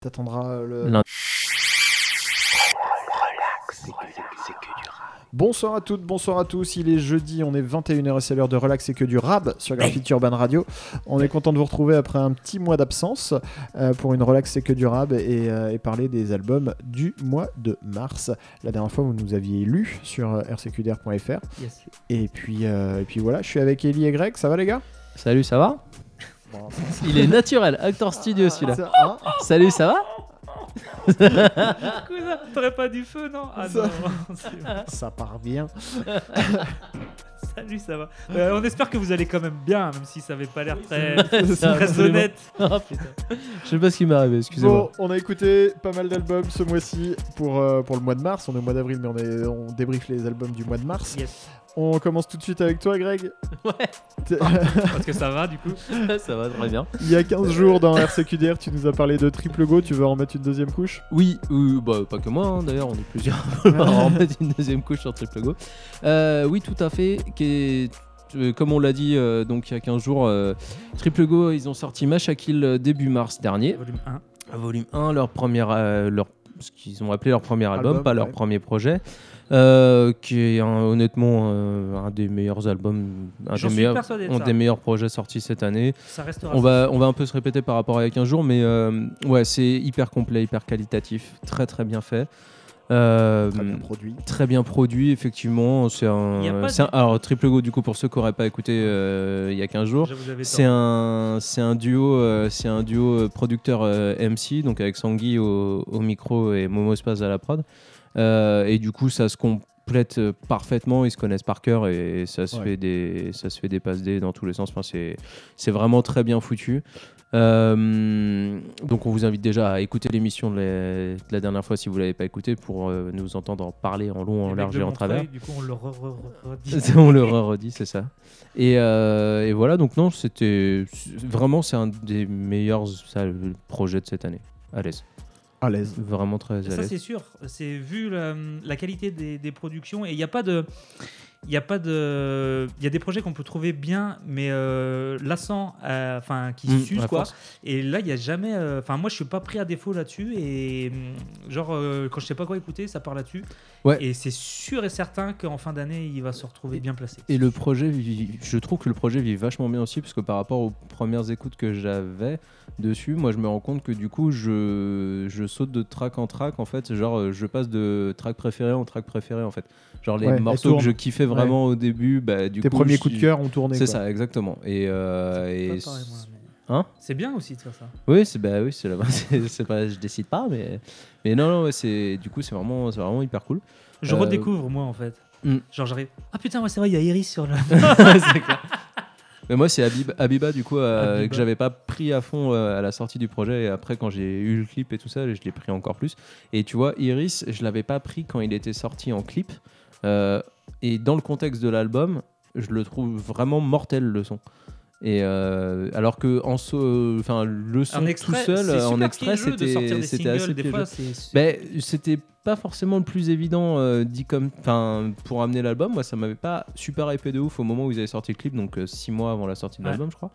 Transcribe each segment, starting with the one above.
T'attendras le. Lundi. Bonsoir à toutes, bonsoir à tous. Il est jeudi, on est 21h et c'est l'heure de relax et que du rab sur Graffiti Urban Radio. On est content de vous retrouver après un petit mois d'absence euh, pour une relax et que du rab et, euh, et parler des albums du mois de mars. La dernière fois, vous nous aviez lu sur euh, rcqdr.fr. Yes. Et puis, euh, et puis voilà, je suis avec Ellie et Greg. Ça va les gars? Salut, ça va? Il est naturel, acteur studio celui-là. Ça- hein Salut, ça va Cousin, t'aurais pas du feu, non Ah Ça- non, c'est bon. Ça part bien. Salut, ça va. Euh, on espère que vous allez quand même bien, même si ça avait pas l'air très, Ça, très absolument. honnête. Oh, putain. Je sais pas ce qui m'est arrivé, excusez-moi. Bon, on a écouté pas mal d'albums ce mois-ci pour, euh, pour le mois de mars. On est au mois d'avril, mais on, est, on débriefe les albums du mois de mars. Yes. On commence tout de suite avec toi, Greg. Ouais. Parce que ça va, du coup. ça va très bien. Il y a 15 jours dans RCQDR, tu nous as parlé de Triple Go. Tu veux en mettre une deuxième couche? Oui, euh, bah, pas que moi, hein, d'ailleurs, on est plusieurs à en mettre une deuxième couche sur Triple Go. Euh, oui, tout à fait. qui euh, comme on l'a dit euh, donc il y a 15 jours, euh, Triple Go, ils ont sorti Mashakil euh, début mars dernier. Volume 1. Volume 1, leur première, euh, leur, ce qu'ils ont appelé leur premier album, Album, pas leur premier projet, euh, qui est un- honnêtement euh, un des meilleurs albums, un des meilleurs, persuadé de un ça. des meilleurs projets sortis cette année. Ça restera. On va, on va un peu se répéter par rapport à il y a 15 jours, mais euh, ouais, c'est hyper complet, hyper qualitatif, très très bien fait. Euh, Très bien produit. très bien produit, effectivement. C'est un, un- alors Triple Go du coup pour ceux qui n'auraient pas écouté euh, il y a 15 jours. C'est un, c'est un duo, euh, c'est un duo producteur euh, MC, donc avec Sangui au, au micro et Momo Spaz à la prod. Euh, et du coup, ça se complète euh, parfaitement. Ils se connaissent par cœur et ça se Ouais. fait des, ça se fait des passes D dans tous les sens. Enfin, c'est, vraiment très bien foutu. Euh, donc, on vous invite déjà à écouter l'émission de la, de la dernière fois si vous l'avez pas écouté pour euh, nous entendre en parler en long, en large et en travers. Du coup, on le re- re- re- redit. on le redit, c'est ça. Et, euh, et voilà, donc non, c'était vraiment c'est un des meilleurs ça, projets de cette année. À l'aise, À l'aise. vraiment très à Ça, l'aise. c'est sûr. C'est vu la, la qualité des, des productions et il n'y a pas de. Il y a pas de. Il y a des projets qu'on peut trouver bien, mais euh, lassants, euh, enfin qui Mm, s'usent quoi. force. Et là, il y a jamais. euh, Enfin, moi, je suis pas pris à défaut là-dessus. Et hum, genre, euh, quand je sais pas quoi écouter, ça part là-dessus. Ouais. Et c'est sûr et certain qu'en fin d'année, il va se retrouver bien placé. Et le projet, je trouve que le projet vit vachement bien aussi, parce que par rapport aux premières écoutes que j'avais dessus, moi je me rends compte que du coup je, je saute de track en track, en fait, genre je passe de track préféré en track préféré en fait. Genre les Ouais, morceaux que je kiffais vraiment au début, bah du Tes coup. premiers je coups de cœur ont tourné. C'est ça, exactement. Et, euh, C'est et pas pareil, moi, mais- Hein C'est bien aussi de faire ça. Oui, c'est bah oui, c'est là c'est pas je décide pas mais mais non non, ouais, c'est du coup c'est vraiment c'est vraiment hyper cool. Je Euh, redécouvre, moi, en fait. Mm. Genre, j'arrive. Ah putain, ouais, c'est vrai, il y a Iris sur le. C'est clair. Mais moi c'est Habib- Habiba du coup euh, Habiba. que j'avais pas pris à fond euh, à la sortie du projet et après quand j'ai eu le clip et tout ça, je l'ai pris encore plus. Et tu vois Iris, je l'avais pas pris quand il était sorti en clip Euh, et dans le contexte de l'album, je le trouve vraiment mortel le son. Et euh, alors que en so- enfin le son En extrait, tout seul en extrait c'était c'était assez des piégeux. fois, c'est- Ben, c'était pas forcément le plus évident euh, dit comme enfin pour amener l'album moi ça m'avait pas super hypé de ouf au moment où ils avaient sorti le clip donc 6 mois avant la sortie de Ouais. l'album je crois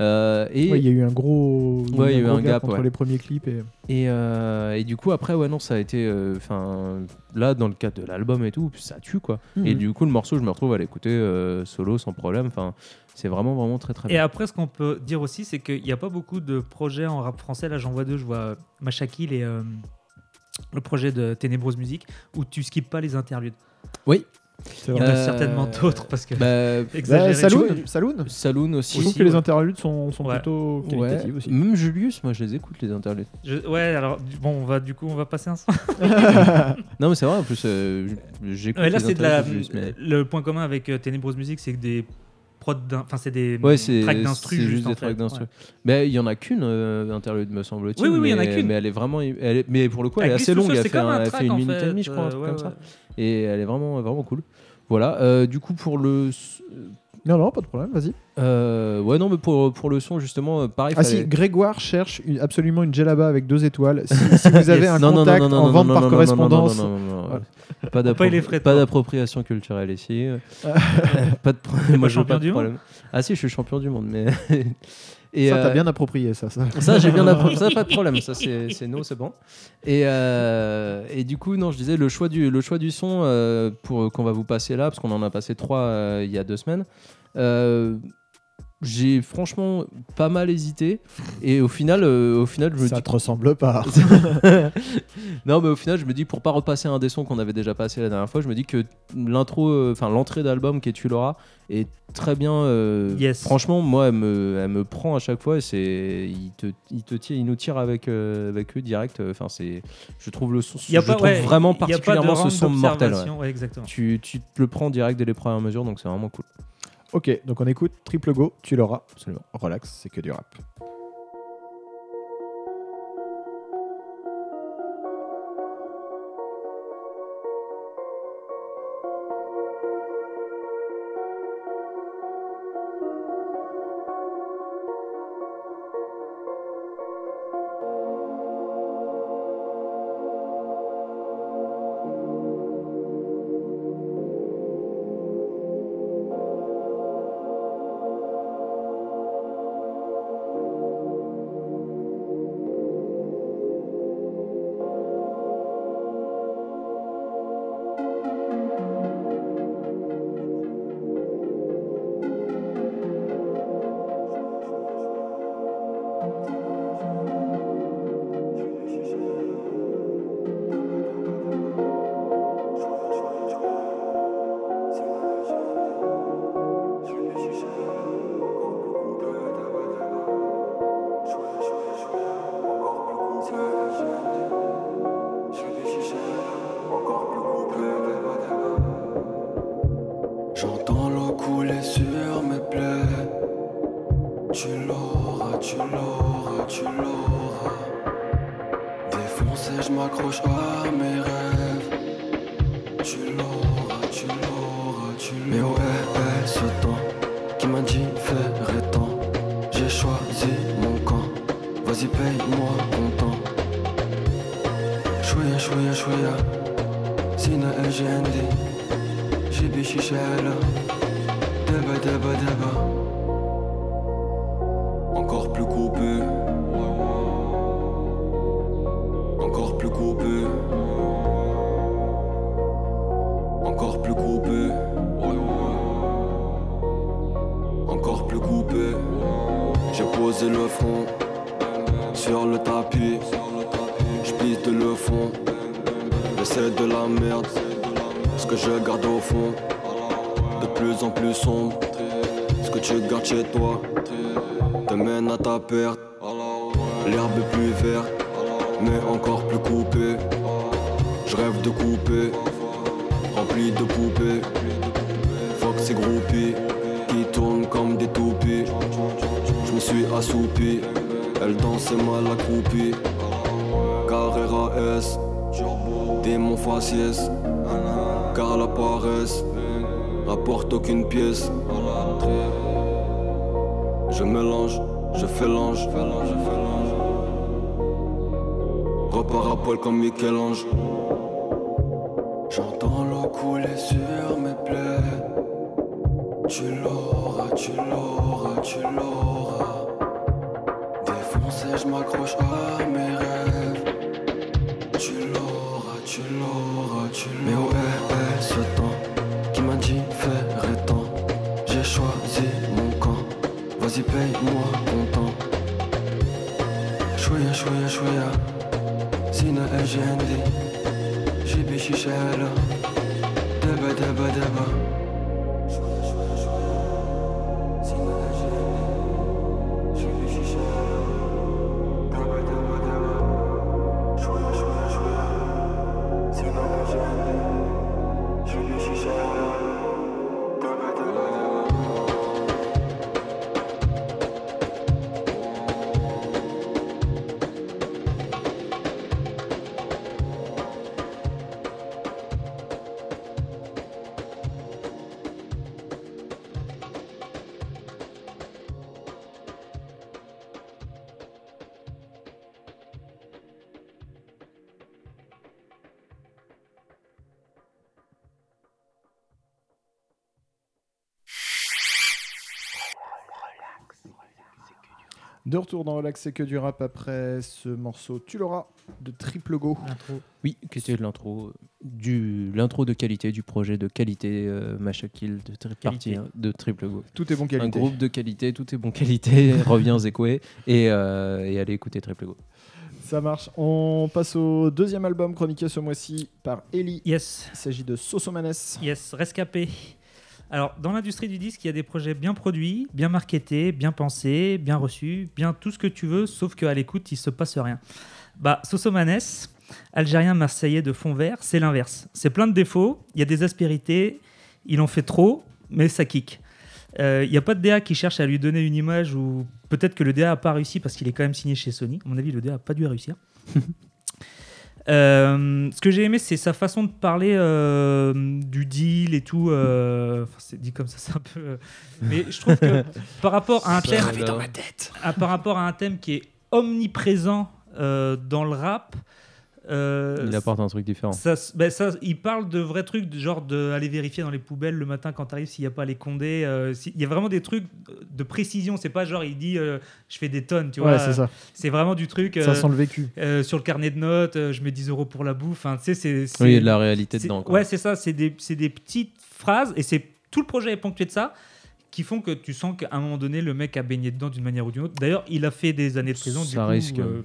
Euh, et, Ouais, il y a eu un gros, Ouais, il y a eu un gap, entre ouais. les premiers clips et et, euh, et du coup après ouais non ça a été euh, enfin là dans le cadre de l'album et tout ça tue quoi Mhm. et du coup le morceau je me retrouve à l'écouter euh, solo sans problème enfin c'est vraiment vraiment très très Et bien après, ce qu'on peut dire aussi, c'est qu'il n'y a pas beaucoup de projets en rap français. Là, j'en vois deux. Je vois Machakil et euh, le projet de Ténébreuse Musique où tu skippes pas les interludes. oui c'est Il y en a Euh, certainement d'autres parce que. bah. Bah, Saloon, Saloon Saloon aussi, Je trouve Aussi, que les interludes sont, sont Ouais. plutôt Ouais. qualitatives aussi. même Julius moi je les écoute les interludes Je- ouais, alors du- bon, on va du coup, on va passer un son. non mais c'est vrai en plus euh, j'écoute Ouais, là, c'est de la. interludes de Julius, mais- Le point commun avec euh, Ténébreuse Musique, c'est que des enfin, c'est des Ouais, c'est tracks d'instru juste, juste, en des fait. tracks d'instru. Ouais. Mais il y en a qu'une euh, interlude me semble-t-il. Oui, oui, oui, il y en a qu'une. Mais elle est vraiment, elle est- mais pour le coup, elle, Elle est assez longue. Elle fait, un- elle fait une minute et demie, je crois, un truc euh, comme ça. Et elle est vraiment, vraiment cool. Voilà. euh, du coup, pour le, Non, non, pas de problème, vas-y. euh, ouais, non, mais pour pour le son justement, euh, pareil. Ah fallait- si, Grégoire cherche une- absolument une djellaba avec deux étoiles. Si, si vous avez Yes. un Non, non, non, contact non, non, en non, vente non, par non, non, correspondance, non, non, non, non, non, Voilà. Pas d'appropriation culturelle ici. pas de problème. Moi, je veux champion pas de du monde problème. Ah si, je suis champion du monde, mais Et, ça, t'as euh, bien approprié ça. ça. ça, j'ai bien appris. Ça, pas de problème. Ça, c'est c'est no, c'est bon. Et, euh, et du coup, non, je disais le choix du, le choix du son euh, pour qu'on va vous passer là, parce qu'on en a passé trois il y a deux semaines. J'ai franchement pas mal hésité et au final, euh, au final, je me Ça dis te ressemble pas. non, mais au final, je me dis pour pas repasser un des sons qu'on avait déjà passé la dernière fois, je me dis que l'intro, euh, enfin l'entrée d'album qui est Tu l'auras est très bien. euh, Yes. Franchement, moi, elle me, elle me prend à chaque fois. et C'est, il te, il te tire, il nous tire avec, euh, avec eux direct. Enfin, c'est, je trouve le son, Il y a je pas, trouve ouais, vraiment il y a pas de particulièrement ce son mortel. ouais. d'observation, ouais, exactement. Tu, tu te le prends direct dès les premières mesures, donc c'est vraiment cool. Ok, donc on écoute Triple Go, tu l'auras. Absolument. Relax, c'est que du rap. Chouïa, chouïa, chouïa. Sina LGND. Jibi Shishela Deba deba deba Encore plus coupé chez toi te mène à ta perte. L'herbe est plus verte, mais encore plus coupée. Je rêve de couper, rempli de poupées. Fuck ces groupies qui tournent comme des toupies. Je me suis assoupi, elle dansait mal accroupie. Carrera S, démon faciès car la paresse rapporte aucune pièce. Je mélange, je fais l'ange. Repars à poil comme Michel-Ange. ششالة. دبا دبا دبا. Retour dans Relax, c'est que du rap après ce morceau Tu l'auras de Triple Go. L'intro. Oui, question de l'intro. Du l'intro de qualité, du projet de qualité, euh, Masha Kill de tri- Qualité. partie hein, de Triple Go. Tout est bon Un qualité. groupe de qualité, tout est bon qualité. Reviens Zekwe et, euh, et allez écouter Triple Go. Ça marche. On passe au deuxième album chroniqué ce mois-ci par Ellie. Yes, Il s'agit de Sosomanes. yes, rescapé. Alors, dans l'industrie du disque, il y a des projets bien produits, bien marketés, bien pensés, bien reçus, bien tout ce que tu veux, sauf qu'à l'écoute, il se passe rien. Bah, Sosomanes, algérien marseillais de fond vert, c'est l'inverse. C'est plein de défauts, il y a des aspérités, il en fait trop, mais ça kick. Euh, Il n'y a pas de DA qui cherche à lui donner une image ou peut-être que le DA n'a pas réussi parce qu'il est quand même signé chez Sony. À mon avis, le DA n'a pas dû réussir. Euh, ce que j'ai aimé, c'est sa façon de parler euh, du deal et tout. euh, enfin, c'est dit comme ça, c'est un peu. euh, mais je trouve que par rapport à un thème, à- par rapport à un thème qui est omniprésent dans le rap, euh, Il apporte un truc différent. ça, ben ça, il parle de vrais trucs, du genre d'aller vérifier dans les poubelles le matin quand t'arrives s'il n'y a pas les condés. euh, si- Il y a vraiment des trucs de précision. C'est pas genre il dit euh, je fais des tonnes, tu vois. Ouais, c'est ça. C'est vraiment du truc. Ça euh, sent le vécu. euh, sur le carnet de notes, euh, je mets 10 euros pour la bouffe. Enfin, tu sais, c'est. Oui, il y a de la réalité c'est- dedans. quoi. Ouais, c'est ça. C'est des, c'est des petites phrases et c'est tout le projet est ponctué de ça qui font que tu sens qu'à un moment donné, le mec a baigné dedans d'une manière ou d'une autre. D'ailleurs, il a fait des années de prison. Du Ça coup, risque. euh,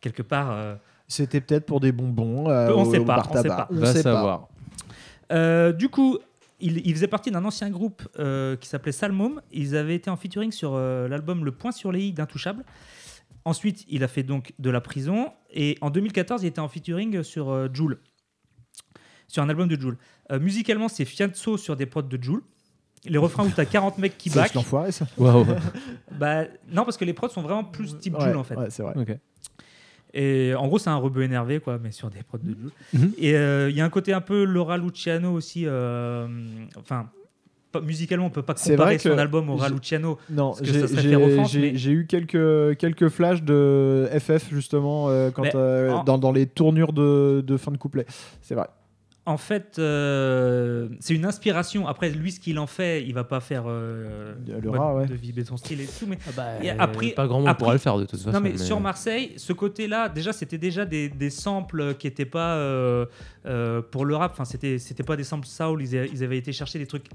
quelque part. C'était peut-être pour des bonbons. euh, On au- sait pas, on sait pas. On Va sait pas. savoir. Euh, du coup, il, il faisait partie d'un ancien groupe euh, qui s'appelait Salmom. Ils avaient été en featuring sur euh, l'album Le Point sur les i d'Intouchable. Ensuite, il a fait donc de la prison. Et en 2014, il était en featuring sur euh, Joule. Sur un album de Joule. Euh, musicalement, c'est Fianso sur des prods de Joule. Les refrains où t'as 40 mecs qui C'est back. l'enfoiré, ça. Waouh. Bah, non, parce que les prods sont vraiment plus type Ouais, Joule en fait. ouais, c'est vrai. ok. Et en gros, c'est un rebeu énervé, quoi, mais sur des prods de Jules. Mhm. Et euh, il y a un côté un peu Laura Luciano aussi. euh, enfin, musicalement, on peut pas comparer son album au Laura j'ai- Luciano. Non, j'ai eu quelques, quelques flashs de FF justement euh, quand, euh, en- dans, dans les tournures de, de fin de couplet. C'est vrai. En fait, euh, c'est une inspiration. Après, lui, ce qu'il en fait, il va pas faire euh, Le mode rat, ouais. de vibrer son style et tout. Mais bah, Et après- pas grand monde après- pourra le faire de toute façon. non, mais, sur Marseille, ce côté-là, déjà, c'était déjà des, des samples qui n'étaient pas euh, euh, pour le rap. Enfin, c'était c'était pas des samples soul. Ils, a- ils avaient été chercher des trucs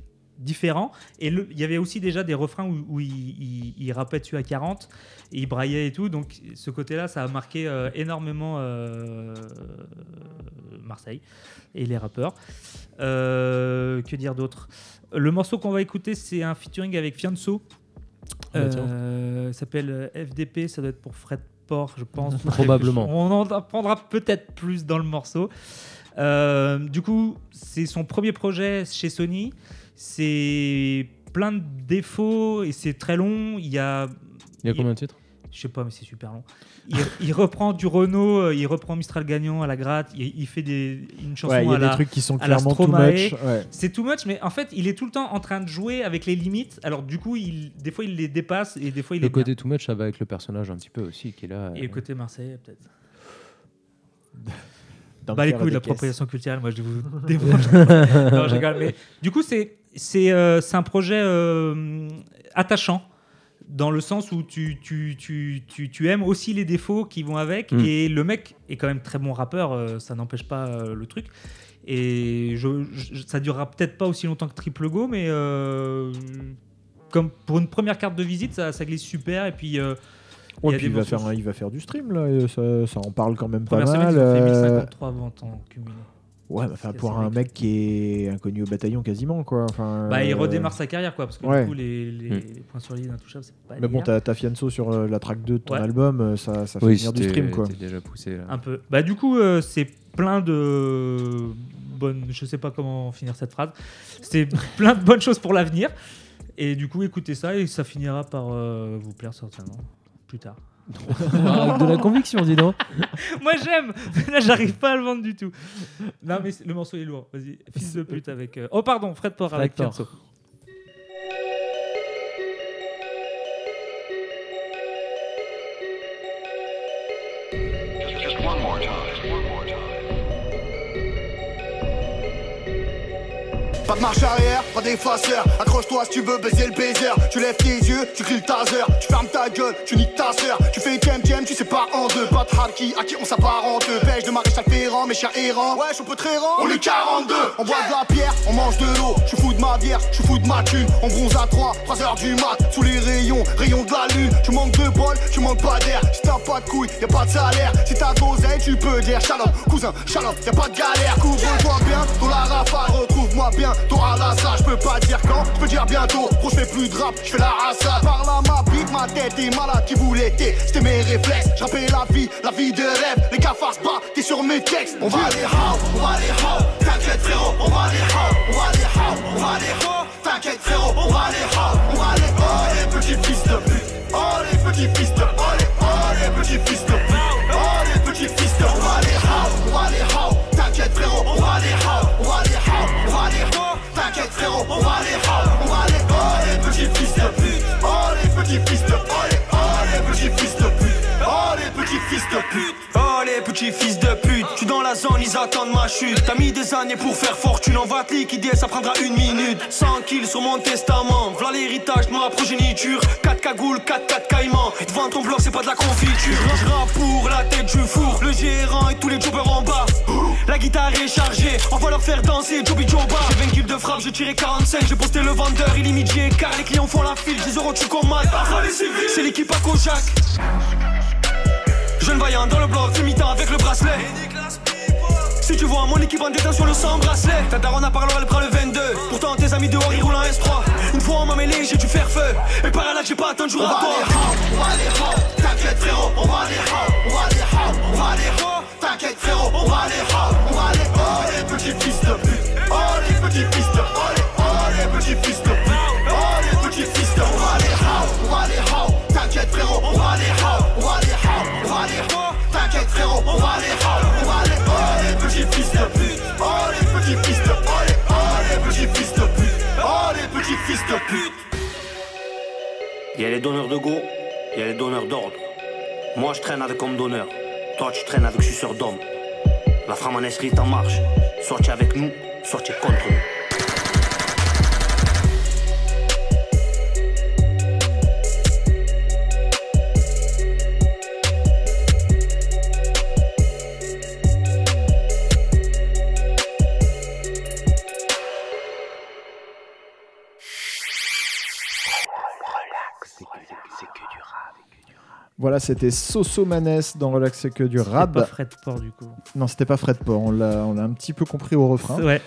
différents. Et le- il y avait aussi déjà des refrains où, où il, il, il rappait dessus à 40 et il braillait et tout. Donc, ce côté-là, ça a marqué euh, énormément euh, Marseille et les rappeurs. Euh, que dire d'autre? Le morceau qu'on va écouter, c'est un featuring avec Fianso. Ah bah. Euh, s'appelle FDP, ça doit être pour Fred Port, je pense. Probablement. On en apprendra peut-être plus dans le morceau. Euh, du coup, c'est son premier projet chez Sony. C'est plein de défauts et c'est très long. Il y a, Il y a combien de titres? Je sais pas, mais c'est super long. Il, il reprend du Renault, euh, il reprend Mistral gagnant à la gratte. Il, il fait des, une chanson Ouais, il y à a la. des trucs qui sont clairement too much. Ouais. C'est too much, mais en fait, il est tout le temps en train de jouer avec les limites. Alors, du coup, il, des fois, il les dépasse et des fois, il Le est bien. côté too much, ça va avec le personnage un petit peu aussi qui est là. Et euh, côté Marseille, peut-être. Dans Bah le les couilles, des l'appropriation culturelle, moi je vous débranche. non, je rigole, mais du coup, c'est c'est euh, c'est un projet euh, attachant dans le sens où tu, tu, tu, tu, tu aimes aussi les défauts qui vont avec. Mm. Et le mec est quand même très bon rappeur, euh, ça n'empêche pas euh, le truc. Et je, je- ça durera peut-être pas aussi longtemps que Triple Go, mais euh, comme pour une première carte de visite, ça, ça glisse super. Et puis, euh, Ouais, puis il, va faire, un- il va faire du stream là, et ça, ça en parle quand même pas première semaine, mal. ils ont fait euh, 1053 ventes en cumulé. Ouais, bah, enfin, pour un mec. qui est inconnu au bataillon quasiment quoi. Enfin, Bah, il euh, redémarre sa carrière, quoi, parce que ouais. du coup, les, les, les points sur les d'intouchable, c'est pas Mais bon, t'as t'as Fianso sur euh, la track 2 de ton Ouais. album, euh, ça, ça fait Oui, venir du stream quoi. déjà poussé là. un peu. Bah, du coup, euh, c'est plein de bonnes. Je sais pas comment finir cette phrase. C'est plein de bonnes choses pour l'avenir. Et du coup, écoutez ça et ça finira par euh, vous plaire certainement plus tard. Ah, de la conviction, dis donc. Moi, j'aime. Là, j'arrive pas à le vendre du tout. Non, mais le morceau est lourd. Vas-y, fils de pute avec. euh, Oh, pardon, Fred Port avec Fred. Pas de marche arrière, pas d'effaceur. Accroche-toi si tu veux baiser le baiser. Tu lèves tes yeux, tu cries le taser. Tu fermes ta gueule, tu niques ta sœur. Tu fais jam jam, tu sais pas en deux. Pas de harki, à qui on s'apparente. Pêche de maréchal Ferrand, mes chiens errants. Ouais, je peux très rang. On est 42. On boit de la pierre, on mange de l'eau. Je fous de ma bière, je fous de ma thune. On bronze à 3, 3 heures du mat. Sous les rayons, rayons de la lune. Tu manques de bol, tu manques pas d'air. Si t'as pas de couilles, y a pas de salaire. Si t'as d'oseille, tu peux dire shalom, cousin, shalom, y a pas de galère. Couvre-toi bien, dans la rafale, retrouve-moi bien. T'auras la ça, je peux pas dire quand, je peux dire bientôt. Gros, je plus de rap, je fais la rassade. Par là, ma bite, ma tête est malade qui voulait t'es. C'était mes réflexes, j'appelle la vie, la vie de rêve. Les cafards pas, t'es sur mes textes. On va aller how, on va aller how. T'inquiète frérot, on va aller how, on va aller how, on va aller how. T'inquiète frérot, on va aller how, on va aller oh les petits fils de pute. Oh les petits fils de, oh les, oh les petits fils de pute. Oh les petits fils de, on va aller how, on va aller how. T'inquiète frérot, on va aller how, T'inquiète frérot, on va aller on va aller oh les petits fils de pute. Oh les petits fils de, oh les, oh les petits fils de pute. Oh les petits fils de pute. Oh les petits fils de pute, dans la zone, ils attendent ma chute. T'as mis des années pour faire fortune, on va te liquider, ça prendra une minute. 100 kills sur mon testament, voilà l'héritage de ma progéniture. 4 cagoules, 4 4 caïmans. Devant ton bloc, c'est pas de la confiture. Je pour la tête du four, le gérant et tous les jobbers en bas. La guitare est chargée, on va leur faire danser Joby Joba. J'ai 20 kills de frappe, j'ai tiré 45, j'ai posté le vendeur illimité. Car les clients font la file, 10 euros tu commandes. C'est l'équipe à Kojak. Jeune vaillant dans le bloc, imitant avec le bracelet. Si tu vois mon équipe en détention, le sang bracelet. Ta daronne a parlé, elle prend le 22. Pourtant, tes amis dehors, ils roulent en S3. Une fois on m'a mêlé, j'ai dû faire feu. Et par là, j'ai pas attendu à toi. on va aller how. T'inquiète frérot, on va aller how, on va aller how, on va how. T'inquiète frérot, on va aller how, on va aller oh les petits fils de pute. Oh les petits fils de, oh les, oh les petits fils de pute. Oh les petits fils de, on va aller how, on va aller how. T'inquiète frérot, on va aller how, on va aller how, on va aller how. T'inquiète frérot, on va aller how, fils de, pute. Il y a les donneurs de go, il y a les donneurs d'ordre. Moi je traîne avec homme d'honneur, toi tu traînes avec suceur d'homme. La framanesserie est en marche, soit avec nous, soit contre nous. Voilà, c'était Soso Manès dans Relax c'est que du rap. pas Fred Port du coup. Non, c'était pas Fred Port, on l'a on l'a un petit peu compris au refrain. Ouais.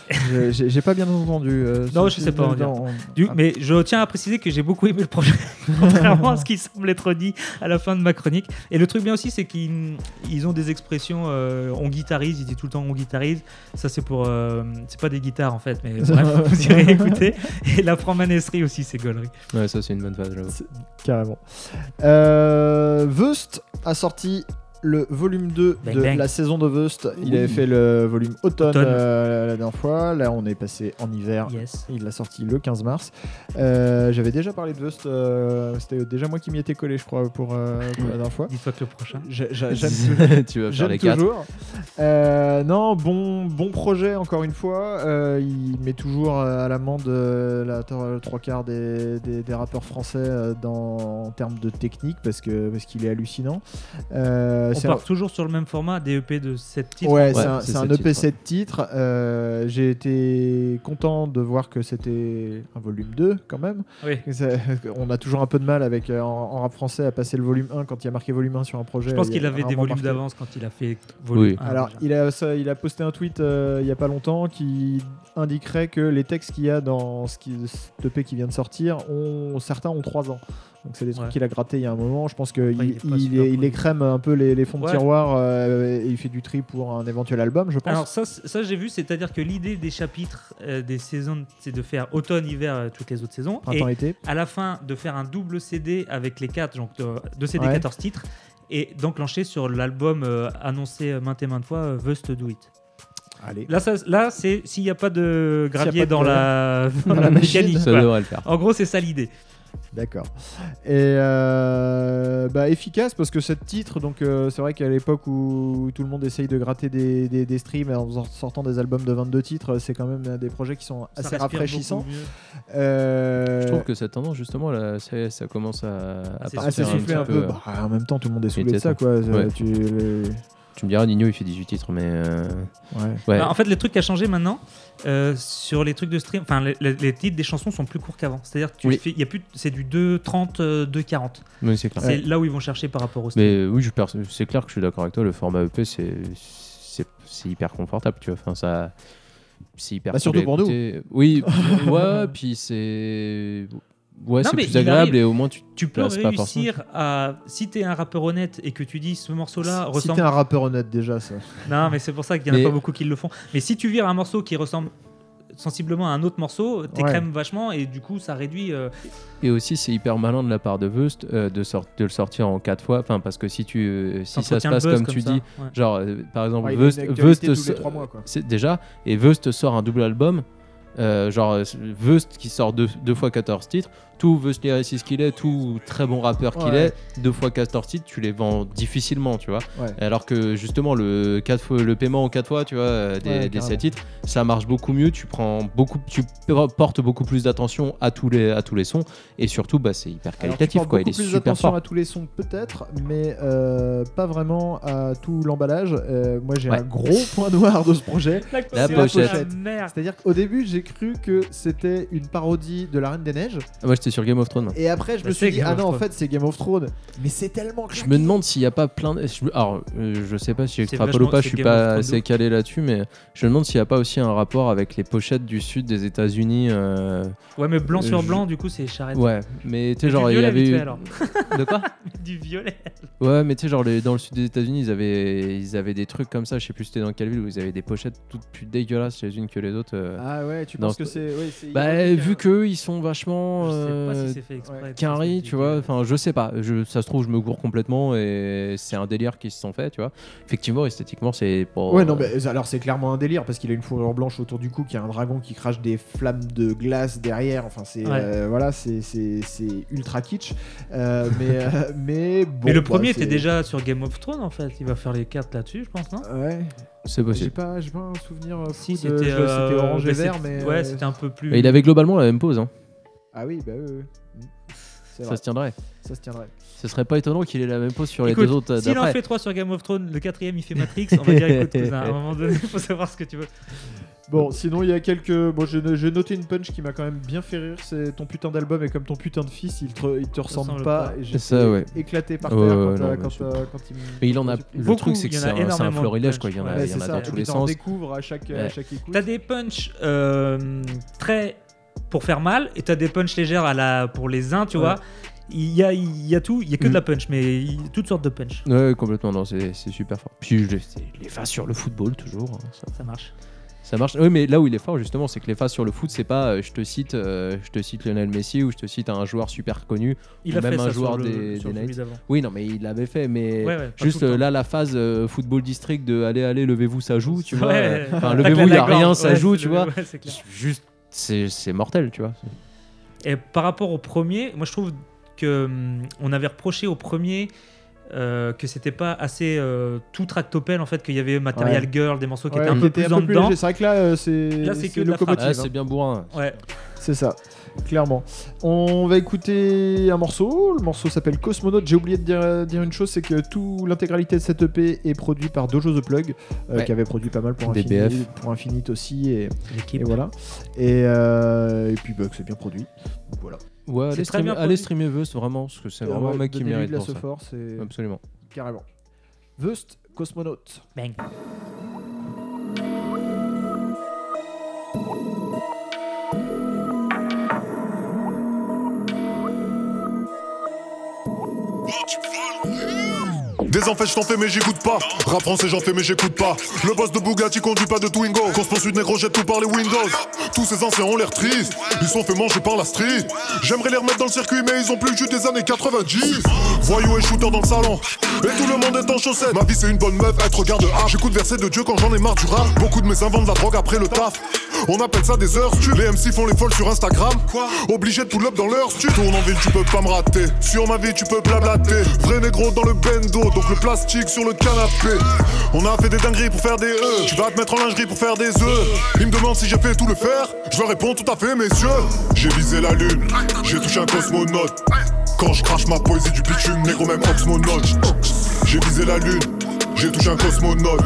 J'ai- pas bien entendu. euh, Non, ce- je sais pas en dire. dans- Du- Ah. Mais je tiens à préciser que j'ai beaucoup aimé le projet, contrairement à ce qui semble être dit à la fin de ma chronique. Et le truc bien aussi, c'est qu'ils ils ont des expressions euh, on guitarise, ils disent tout le temps on guitarise. Ça, c'est pour. euh, c'est pas des guitares en fait, mais bref, vous irez écouter. Et la franc-manesserie aussi, c'est gaulerie. Ouais, ça, c'est une bonne phase, j'avoue. Carrément. Euh, Vust a sorti le volume 2 Bang, de bang. la saison de Vust. Il Oui. avait fait le volume automne, Automne. euh, la dernière fois. Là, on est passé en hiver. Yes. Il l'a sorti le 15 mars. Euh, J'avais déjà parlé de Vust. euh, C'était déjà moi qui m'y étais collé, je crois, pour, euh, pour la dernière fois. Dis-toi que le prochain. J'ai- j'ai- J'aime tu vas faire les toujours. Euh, non, bon, bon projet encore une fois. Euh, il met toujours à l'amende la trois quarts des, des- des rappeurs français dans, en termes de technique parce que parce qu'il est hallucinant. Euh, On part un- toujours sur le même format, des EP de 7 titres. Ouais, Ouais, c'est un, un sept EP titres, 7 titres. Euh, J'ai été content de voir que c'était un volume 2 quand même. Oui. Ça- on a toujours un peu de mal avec euh, en, en rap français à passer le volume 1 quand il y a marqué volume 1 sur un projet. Je pense qu'il avait des volumes d'avance quand il a fait volume Oui. 1, alors, déjà. il a, ça- il a posté un tweet euh, il y a pas longtemps qui indiquerait que les textes qu'il y a dans ce, qui, ce EP qui vient de sortir, ont, certains ont 3 ans. Donc, c'est des trucs Ouais. qu'il a gratté il y a un moment. Je pense qu'il il écrème un peu les, les fonds de Ouais. tiroir euh, et il fait du tri pour un éventuel album, je pense. Alors ça, j'ai vu, c'est-à-dire que l'idée des chapitres euh, des saisons, c'est de faire automne-hiver euh, toutes les autres saisons, et Printemps-été. à la fin de faire un double CD avec les quatre, donc de, deux CD Ouais. 14 titres, et d'enclencher sur l'album euh, annoncé maintes et maintes fois, euh, Vust Do It. Allez. Là, ça- là c'est s'il n'y a pas de gravier pas de dans, la, dans Dans la la machine. mécanique. Ça devrait le faire. En gros, c'est ça l'idée. D'accord. Et euh, bah, efficace parce que ce titre, donc euh, c'est vrai qu'à l'époque où tout le monde essaye de gratter des, des, des streams en sortant des albums de 22 titres, c'est quand même des projets qui sont assez rafraîchissants. Euh, Je trouve que cette tendance, justement, là, ça, ça commence à, à soufflé petit un peu. Bah, en même temps, tout le monde est saoulé de ça, quoi. Ouais. Tu, Tu me diras, Nino, il fait 18 titres, mais. euh, ouais. ouais. Bah, en fait, le truc qui a changé maintenant, euh, sur les trucs de stream, enfin, les, les- les titres des chansons sont plus courts qu'avant. C'est-à-dire que tu Oui. y a plus, c'est du 2,30, euh, 2,40. Oui, c'est clair. C'est là où ils vont chercher par rapport au stream. Mais oui, c'est clair que je suis d'accord avec toi. Le format EP, c'est c'est c'est hyper confortable, tu vois. Enfin, ça, c'est hyper. Bah, cool surtout pour nous. Oui, ouais. Puis c'est ouais, c'est plus agréable arrive. et au moins tu. Tu peux c'est pas réussir à. Si t'es un rappeur honnête et que tu dis ce morceau-là Si ressemble. t'es un rappeur honnête déjà, ça. Non, mais c'est pour ça qu'il y en a Mais- pas beaucoup qui le font. Mais si tu vires un morceau qui ressemble sensiblement à un autre morceau, t'écrèmes vachement et du coup ça réduit. euh, Et aussi, c'est hyper malin de la part de Vust euh, de, sort- de le sortir en quatre fois. Enfin, parce que si tu euh, si ça se passe comme, tu ça. dis, Ouais. genre euh, par exemple, Ouais, il a une Vust, Vust trois mois, déjà et Vust sort un double album. Euh, genre euh, Vust qui sort deux, deux fois 14 titres, tout Vust lyriciste qu'il est, tout très bon rappeur qu'il Ouais. est, deux fois 14 titres, tu les vends difficilement, tu vois. Ouais. Alors que justement le, quatre fois, le paiement en 4 fois, tu vois, euh, des, Ouais, des. 7 titres, ça marche beaucoup mieux, tu prends beaucoup, tu portes beaucoup plus d'attention à tous les à tous les sons et surtout bah c'est hyper Alors, tu qualitatif portes quoi, il beaucoup est plus super fort. à tous les sons peut-être, mais euh, pas vraiment à tout l'emballage. Euh, moi j'ai Ouais. un gros point noir de ce projet. La C'est pochette. C'est-à-dire qu'au début j'ai cru que c'était une parodie de la Reine des Neiges, Ah, moi j'étais sur Game of Thrones. et après je Bah, me suis dit Game ah non en fait c'est Game of Thrones. Mais c'est tellement. Je me demande s'il n'y a pas plein de... Alors, euh, je sais pas si ou pas, je suis pas assez calé là-dessus, mais je me demande s'il n'y a pas aussi un rapport avec les pochettes du sud des États-Unis. euh, Ouais, mais blanc sur Je- blanc, du coup, c'est charrette. Ouais, mais tu sais, genre, il y avait alors. De quoi du violet. Ouais, mais tu sais, genre, les- dans le sud des États-Unis, ils avaient... ils avaient des trucs comme ça, je sais plus c'était dans quelle ville, où ils avaient des pochettes toutes plus dégueulasses les unes que les autres. euh. Ah ouais, tu Dans penses ce- que c'est. ouais, Bah, vu qu'eux, ils sont vachement. Euh, si fait exprès. ouais. tu vois, enfin je sais pas, je, ça se trouve je me gourre complètement et c'est un délire qui se sont fait, tu vois. Effectivement, esthétiquement c'est pas... Ouais, non, mais alors c'est clairement un délire parce qu'il a une fourrure blanche autour du cou, qu'il y a un dragon qui crache des flammes de glace derrière. Enfin, c'est Ouais. euh, voilà, c'est c'est c'est ultra kitsch. Euh, mais euh, mais bon. mais le premier était déjà sur Game of Thrones en fait. Il va faire les cartes là-dessus, je pense, non? Ouais. c'est possible. pas, j'ai pas un souvenir. euh, Si, c'était euh, orange et bah, vert, c'est- mais Ouais, euh, c'était un peu plus. Et il avait globalement la même pose, hein. Ah oui, bah oui, oui. Mm. Ça vrai, se tiendrait. ça se tiendrait. Ce serait pas étonnant qu'il ait la même pose sur les deux autres euh, S'il en fait 3 sur Game of Thrones, le quatrième il fait Matrix, on va dire écoute, cousin, à un moment donné, faut savoir ce que tu veux. Bon, sinon il y a quelques. Bon, j'ai noté une punch qui m'a quand même bien fait rire. C'est ton putain d'album est comme ton putain de fils, il te, il te ressemble ressemble pas. pas. Et C'est j'ai ça, ouais. éclaté par terre ouais, quand, non, euh, quand, euh, quand il me- Mais il en a. Le Beaucoup, truc, c'est que c'est un, un florilège, quoi. Il y en a, ouais. il y en a dans Et tous les sens. découvres à chaque, à chaque écoute. T'as des punchs euh, très pour faire mal et t'as des punchs légères à la, pour les uns, tu Ouais. vois. Il y a, il y a tout, il y a que Mm. de la punch, mais il- toutes sortes de punch. Ouais, complètement, non, c'est super fort. Puis je- les phases sur le football, toujours. hein, ça. Ça marche. Ça marche. Oui, mais là où il est fort justement, c'est que les phases sur le foot, c'est pas euh, je te cite, euh, je te cite Lionel Messi ou je te cite un joueur super connu. Il Ou a même fait un ça joueur sur le, des- sur d'avant. Oui, non, mais il l'avait fait, mais Ouais, ouais, pas juste le euh, là la phase football district de allez allez levez-vous ça joue, tu vois. Enfin levez-vous il y a rien, ça joue, tu le- vois. Juste c'est mortel, tu vois. Et par rapport au premier, moi je trouve que hum, on avait reproché au premier euh, que c'était pas assez euh, tout tractopelle en fait, qu'il y avait Material Ouais. Girl, des morceaux qui Ouais, étaient un peu plus en dedans. C'est vrai que là, euh, c'est. Là, c'est que de la locomotive. Ah, hein. c'est bien bourrin. Ouais. C'est ça, clairement. On va écouter un morceau. Le morceau s'appelle Cosmonaut. J'ai oublié de dire, dire une chose, c'est que tout l'intégralité de cette EP est produit par Dojo the Plug, euh, Ouais. qui avait produit pas mal pour DBF. Infinite, pour Infinite aussi, et, L'équipe. et voilà. Et, euh, et puis bah, que c'est bien produit. Donc voilà. Ouais, C'est allez très streamer, bien allez produit. streamer Vust vraiment parce que c'est vraiment ouais, un mec qui mérite de la pour ça. force, et Absolument. carrément. Vust, Cosmonaut. Bang. Des enfêches j'en fais mais j'écoute pas Rap français j'en fais mais j'écoute pas Le boss de Bugatti conduit pas de Twingo Course poursuite négro jette tout par les windows Tous ces anciens ont l'air tristes Ils sont fait manger par la street J'aimerais les remettre dans le circuit mais ils ont plus jus des années 90 Voyou et shooter dans le salon. Et tout le monde est en chaussettes. Ma vie c'est une bonne meuf, être regarde ah. J'écoute verset de Dieu quand j'en ai marre du rap. Beaucoup de mes inventent de la drogue après le taf. On appelle ça des heures stu. Les MC font les folles sur Instagram. Quoi Obligé de pull up dans leur stu. Tourne en ville, tu peux pas me rater. Sur ma vie, tu peux blablater. Vrai négro dans le bendo, donc le plastique sur le canapé. On a fait des dingueries pour faire des E. Tu vas te mettre en lingerie pour faire des œufs. Ils me demandent si j'ai fait tout le faire. Je leur réponds tout à fait, messieurs. J'ai visé la lune, j'ai touché un cosmonaute. Quand je crache ma poésie du bitume, négro même oxmonaute. J'ai visé la lune, j'ai touché un cosmonaute.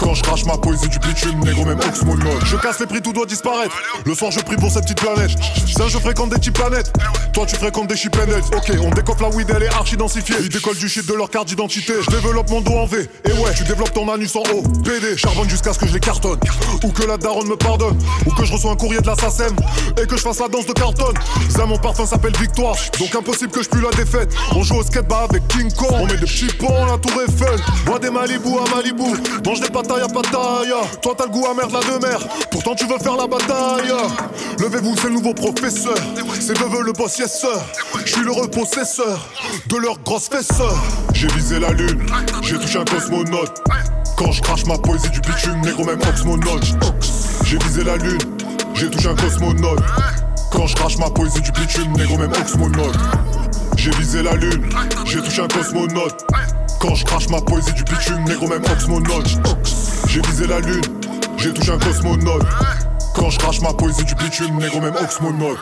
Quand je crache ma poésie du bitume, négro même oxmonaute. Je casse les prix, tout doit disparaître. Le soir, je prie pour cette petite planète. Ça, je fréquente des petites planètes. Toi, tu fréquentes des chipenettes. Ok, on décoffre la weed, elle est archi densifiée. Ils décollent du shit de leur carte d'identité. Je développe mon dos en V. Et ouais, tu développes ton anus en haut. PD, charbonne jusqu'à ce que je les cartonne. Ou que la daronne me pardonne. Ou que je reçois un courrier de la SACEM. Et que je fasse la danse de carton. Ça, mon parfum s'appelle Victoire. Donc impossible que je pue la défaite. On joue au skateba avec King Kong. On met des chipons à la tour Eiffel. Bois des Malibu à Malibu. Mange des Toi, t'as le goût amer de la demeure. Pourtant, tu veux faire la bataille. Levez-vous, c'est le nouveau professeur. C'est veuve le sir. Je suis le repossesseur de leurs grosses fesseurs. J'ai visé la lune, j'ai touché un cosmonaute. Quand je crache ma poésie du bitume, négro même oxmonaute. J'ai visé la lune, j'ai touché un cosmonaute. Quand je crache ma poésie du bitume, négro même oxmonaute. J'ai visé la lune, j'ai touché un cosmonaute. Quand je crache ma poésie du bitume, négro même oxmonaute. J'ai visé la lune, j'ai touché un cosmonaute. Quand je crache ma poésie du bitume, négro même oxmonaute.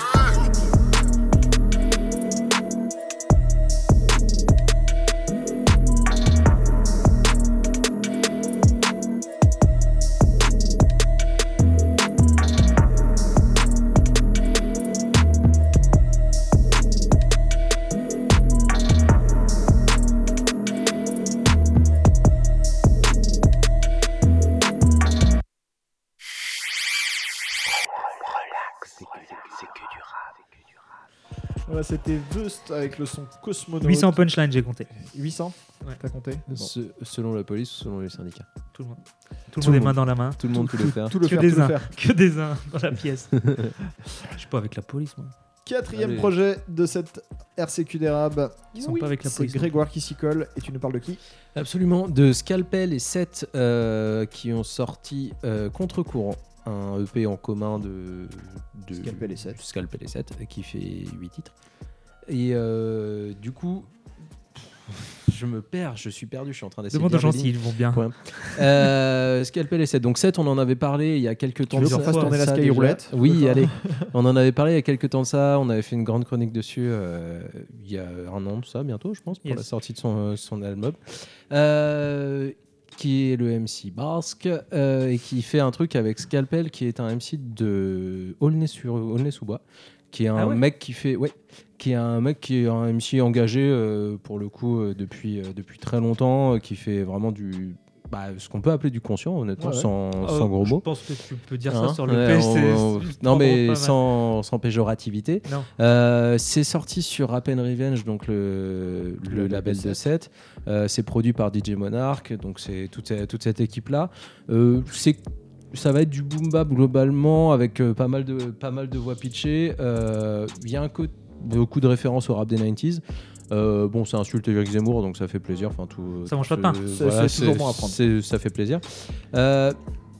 C'était Vust avec le son Cosmonaut. 800 punchlines, j'ai compté. 800 Ouais. T'as compté Bon. Se- selon la police ou selon les syndicats. Tout le monde. Tout le monde le les mains dans la main. Tout le monde peut le faire. Tout le que faire, des tout le uns. faire. Que des uns dans la pièce. Je suis pas avec la police, moi. Quatrième Allez. projet de cette RCQ d'érable. Ils sont pas avec la C'est police. Grégoire qui s'y colle et tu nous parles de qui? Absolument, de Scalpel et 7 qui ont sorti euh, Contre-courant, un EP en commun de, de Scalpel et 7. Scalpel et 7 qui fait 8 titres. Et euh, du coup, je me perds, je suis perdu, je suis en train d'essayer de Demande aux gens s'ils vont bien. Ouais. Euh, Scalpel et 7. Donc 7, on en avait parlé il y a quelques temps veux de qu'on ça. fasse tourner la ça Sky. Roulette Oui, allez. On en avait parlé il y a quelques temps de ça. On avait fait une grande chronique dessus euh, il y a un an de ça, bientôt, je pense, pour Yes. la sortie de son, euh, son album. Euh, qui est le MC Basque euh, et qui fait un truc avec Scalpel, qui est un MC de Aulnay-sous-Bois, qui est un Ah ouais mec qui fait, ouais, qui est un mec qui est un MC engagé euh, pour le coup euh, depuis euh, depuis très longtemps, euh, qui fait vraiment du bah, ce qu'on peut appeler du conscient, honnêtement, Ouais, ouais. sans, Euh, gros Je mots. pense que tu peux dire Hein ça sur le Ouais, P. on- c'est- on- c'est non, mais sans, sans péjorativité. Euh, c'est sorti sur Rap and Revenge, donc le, le Le label de 7. Euh, c'est produit par DJ Monarch, donc c'est toute, toute cette équipe-là. Euh, c'est ça va être du boom bap globalement avec euh, pas mal de pas mal de voix pitchées. Euh, Il y a un co- beaucoup de références au rap des 90s. Euh, bon, c'est insulte Eric Zemmour, donc ça fait plaisir. Enfin, tout. Ça mange pas de pain. C'est- voilà, c'est toujours bon à prendre. Ça fait plaisir. Euh,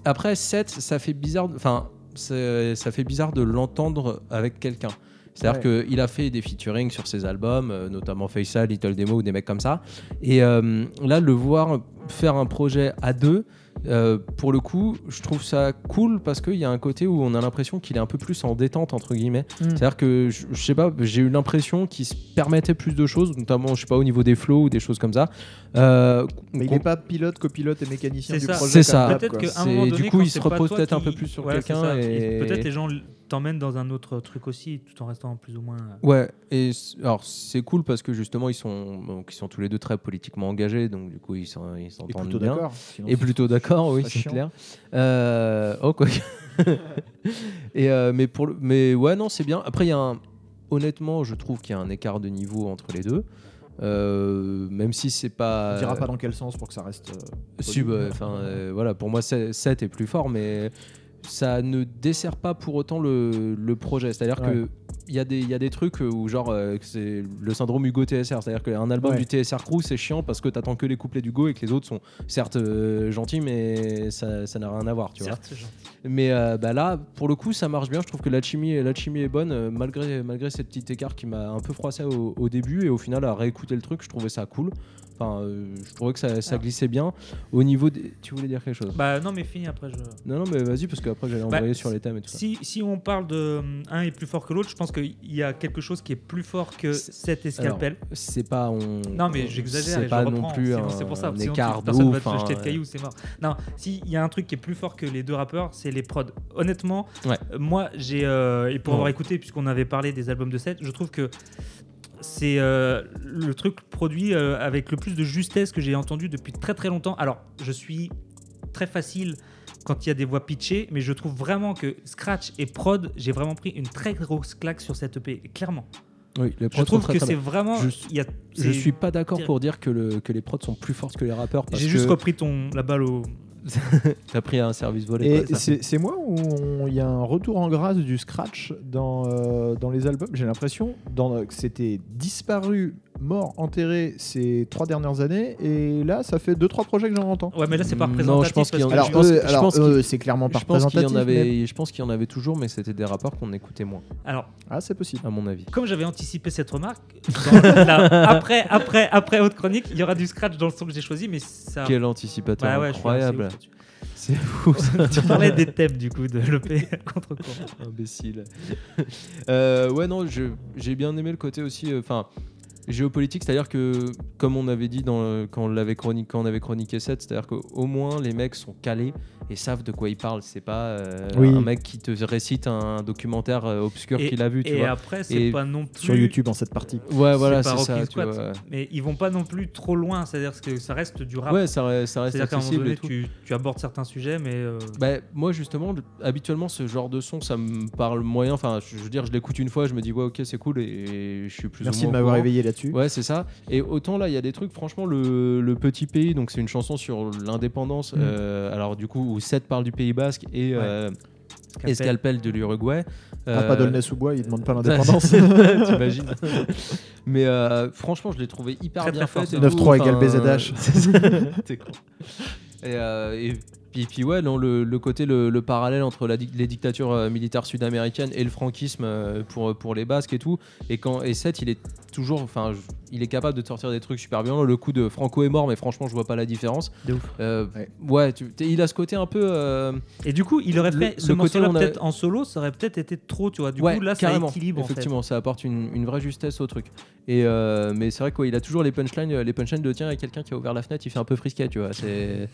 après 7, ça fait bizarre. Enfin, c'est- ça fait bizarre de l'entendre avec quelqu'un. C'est-à-dire qu'il a fait des featuring sur ses albums, euh, notamment Faisal, Little Demo ou des mecs comme ça. Et euh, là, le voir faire un projet à deux, euh, pour le coup, je trouve ça cool parce qu'il y a un côté où on a l'impression qu'il est un peu plus en détente, entre guillemets. Mm. C'est-à-dire que, je, je sais pas, j'ai eu l'impression qu'il se permettait plus de choses, notamment, je sais pas, au niveau des flows ou des choses comme ça. Euh, Mais il n'est pas pilote, copilote et mécanicien C'est du ça. projet. C'est ça. Peut-être qu'à un moment du donné, coup, il se repose peut-être un peu plus sur Voilà, quelqu'un et- Peut-être les gens t'emmènent dans un autre truc aussi, tout en restant plus ou moins. euh, Ouais, et alors c'est cool parce que justement ils sont, donc, ils sont tous les deux très politiquement engagés, donc du coup ils sont- ils Et s'entendent plutôt bien. sinon Et plutôt d'accord, oui, c'est clair. Euh, oh quoi. et euh, mais pour le, mais ouais non c'est bien. Après il y a un, honnêtement je trouve qu'il y a un écart de niveau entre les deux. Euh, même si c'est pas. On dira pas dans quel sens pour que ça reste. euh, poli. bah, enfin, euh, voilà, pour moi, 7 est plus fort, mais ça ne dessert pas pour autant le, le projet. C'est-à-dire Ouais. que il y, a des- il y a des trucs où, genre, euh, c'est le syndrome Hugo TSR. C'est-à-dire qu'un album Ouais. du TSR Crew, c'est chiant parce que t'attends que les couplets d'Hugo et que les autres sont certes euh, gentils, mais ça ça n'a rien à voir, tu vois. Certes. Mais euh, bah là, pour le coup, ça marche bien. Je trouve que l'alchimie, l'alchimie est bonne, euh, malgré, malgré ces petits écarts qui m'a un peu froissé au, au début. Et au final, à réécouter le truc, je trouvais ça cool. Enfin, euh, je trouvais que ça, ça glissait bien. Au niveau des... Tu voulais dire quelque chose? Bah non, mais fini après. Je... Non, non, mais vas-y, parce qu'après, j'allais Bah, envoyer sur les thèmes et tout ça. Si, on parle de hum, un est plus fort que l'autre, je pense qu'il y a quelque chose qui est plus fort que cette escalpel. C'est pas. On... Non, mais j'exagère C'est je pas reprends. non plus un, c'est pour ça. un sinon tu- écart de personne va ouf, te jeter de hein, cailloux, c'est mort. Non, s'il y a un truc qui est plus fort que les deux rappeurs, c'est les prods. Honnêtement, Ouais. euh, moi, j'ai. euh, et pour Ouais. avoir écouté, puisqu'on avait parlé des albums de 7, je trouve que c'est euh, le truc produit euh, avec le plus de justesse que j'ai entendu depuis très très longtemps. Alors, je suis très facile quand il y a des voix pitchées, mais je trouve vraiment que Scratch et Prod, j'ai vraiment pris une très grosse claque sur cette EP, clairement. Oui, les Je trouve sont très, que c'est vraiment. Je- y a- Je suis pas d'accord pour dire que, le, que les prods sont plus fortes que les rappeurs. J'ai juste que repris ton, la balle au. T'as pris un service volé. Et c'est moi où il y a un retour en grâce du scratch dans, euh, dans les albums? J'ai l'impression que c'était disparu, mort, enterré ces trois dernières années. Et là, ça fait deux trois projets que j'en entends. Ouais, mais là, c'est pas Non, représentatif. je pense qu'il y en Alors, eux, alors, eux, c'est clairement pas Je pense qu'il y en représentatif. mais- avait, je pense qu'il y en avait toujours, mais c'était des rappeurs qu'on écoutait moins, Alors, Ah, c'est possible. à mon avis. comme j'avais anticipé cette remarque, dans la- après, après, après Haute Chronique, il y aura du scratch dans le son que j'ai choisi, mais ça. Quel anticipateur Bah ouais, incroyable. C'est fou. Tu parlais des thèmes du coup de l'EP contre courant. Imbécile. Euh, ouais, non, je- j'ai bien aimé le côté aussi. euh, Enfin. Géopolitique, c'est-à-dire que, comme on avait dit dans le- quand, on l'avait chroniqué, quand on avait chroniqué 7, c'est-à-dire qu'au moins les mecs sont calés et savent de quoi ils parlent. C'est pas euh, Oui. un mec qui te récite un documentaire euh, obscur qu'il a vu, tu Et vois. après, c'est pas non plus. Sur YouTube en cette partie. Ouais, voilà, c'est ça. Tu vois. Mais ils vont pas non plus trop loin, c'est-à-dire que ça reste du rap. Ouais, ça, re- ça reste accessible donné, et tout. tu, tu abordes certains sujets, mais. euh, Bah, moi justement, le- habituellement ce genre de son, ça me parle moyen. Enfin, je veux dire, je l'écoute une fois, je me dis ouais, ok, c'est cool et, je suis plus. Merci de moins m'avoir éveillé là-dessus. Ouais, c'est ça. Et autant là, il y a des trucs, franchement, le, le petit pays, donc c'est une chanson sur l'indépendance. Mm. euh, alors du coup, où Seth parle du Pays Basque et euh, Scalpel. Escalpel de l'Uruguay. Ah, pas Euh, d'Aulnay-sous-Bois, il demande pas l'indépendance. T'imagines Mais euh, franchement, je l'ai trouvé hyper Très, bien très fait. fort, et ça. tout. 9-3 égale BZH. c'est ça. T'es con. Et, euh, et puis, puis ouais, non, le, le côté, le, le parallèle entre la les dictatures euh, militaires sud-américaines et le franquisme euh, pour, pour les Basques et tout. Et quand et Seth, il est toujours, enfin, il est capable de te sortir des trucs super bien. Le coup de Franco est mort, mais franchement, je vois pas la différence. De ouf. Euh, Ouais. ouais, tu- il a ce côté un peu. euh, Et du coup, il aurait Le- fait ce le côté morceau-là en solo, ça aurait peut-être été trop, tu vois. Du ouais, coup, là, ça carrément. équilibre en fait. Effectivement, ça apporte une, une vraie justesse au truc. Et euh, mais c'est vrai qu'il a toujours les punchlines, les punchlines de tiens, il y a quelqu'un qui a ouvert la fenêtre, il fait un peu frisquet, tu vois. C'est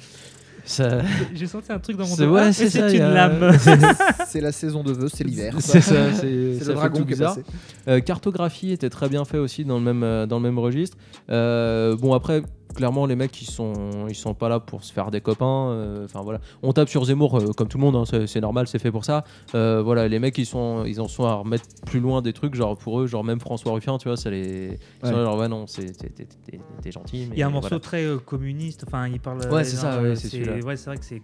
ça. J'ai senti un truc dans mon dos. ouais, Ah, c'est une a- lame. c'est la saison de vœux, c'est l'hiver. C'est ça, c'est C'est ça le dragon tout qui est bizarre. passé. Euh, cartographie était très bien fait aussi dans le même, euh, dans le même registre. Euh, bon, après, clairement, les mecs, ils sont, ils sont pas là pour se faire des copains. euh, Enfin, voilà. On tape sur Zemmour, euh, comme tout le monde, hein, c'est normal, c'est fait pour ça. Euh, voilà, les mecs, ils, sont, ils en sont à remettre plus loin des trucs, genre pour eux, genre même François Ruffin, tu vois, ça les. Ils sont Ouais. là, genre, ouais, non, c'est- t'es- gentil. Mais Il y a un morceau voilà. très communiste, enfin, il parle. Ouais, c'est ça, ouais, c'est celui-là. Ouais, c'est vrai que c'est.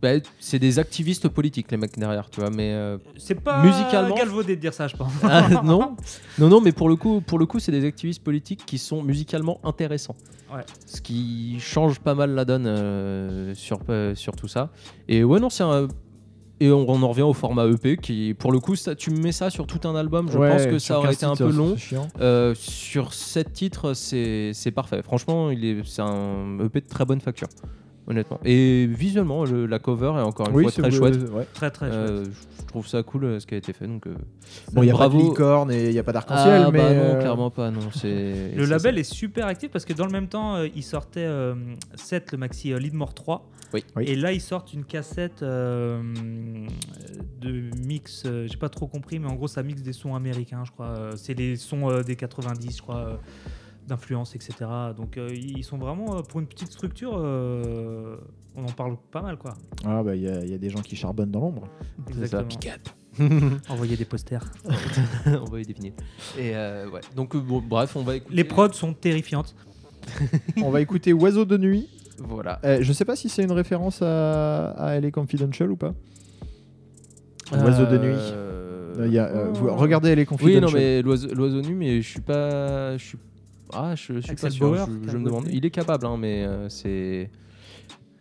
Bah, c'est des activistes politiques, les mecs derrière, tu vois, mais. euh, C'est pas Musicalement- galvaudé de dire ça, je pense. Ah, non, non, non, mais pour le coup, pour le coup, c'est des activistes politiques qui sont musicalement intéressants. Ouais. Ce qui change pas mal la donne euh, sur, euh, sur tout ça. Et ouais, non, c'est un. Et on, on en revient au format EP qui, pour le coup, ça, tu mets ça sur tout un album, je Ouais, pense que ça aurait 15 été un titres, peu long. c'est chiant. Euh, sur 7 titres, c'est c'est parfait. Franchement, il est, c'est un EP de très bonne facture, honnêtement. Et visuellement, le- la cover est encore une Oui, fois c'est très beau, chouette. ouais. Très, très chouette. Euh, je trouve ça cool euh, ce qui a été fait. Donc, euh, Bon, il n'y a pas de bravo. licorne et il n'y a pas d'arc-en-ciel, Ah, mais. bah non, euh, clairement pas, non. C'est Le c'est label ça. est super actif parce que dans le même temps, euh, il sortait euh, 7, le maxi euh, Leadmore 3. Oui. Oui. Et là, ils sortent une cassette euh, de mix. euh, J'ai pas trop compris, mais en gros, ça mixe des sons américains, je crois. Euh, C'est les sons euh, des 90, je crois, euh, d'influence, etc. Donc, euh, ils sont vraiment, euh, pour une petite structure, euh, on en parle pas mal, quoi. Ah, bah, il y, a- il y a des gens qui charbonnent dans l'ombre. C'est ça. Exactement. Envoyer des posters. on va y définir. Et euh, ouais. Donc euh, bon, bref, on va écouter. Les prods sont terrifiantes. On va écouter Oiseau de nuit. Voilà. Euh, je sais pas si c'est une référence à, à LA Confidential ou pas. Oiseau de nuit. Euh, Il y a, euh, vous- regardez les Oui, confidential. non, mais l'oiseau l'oiseau nu, mais je suis pas. Je suis... Ah, je, je suis Axel pas sûr. Bauer, je, me demande. Il est capable, hein, mais euh, c'est.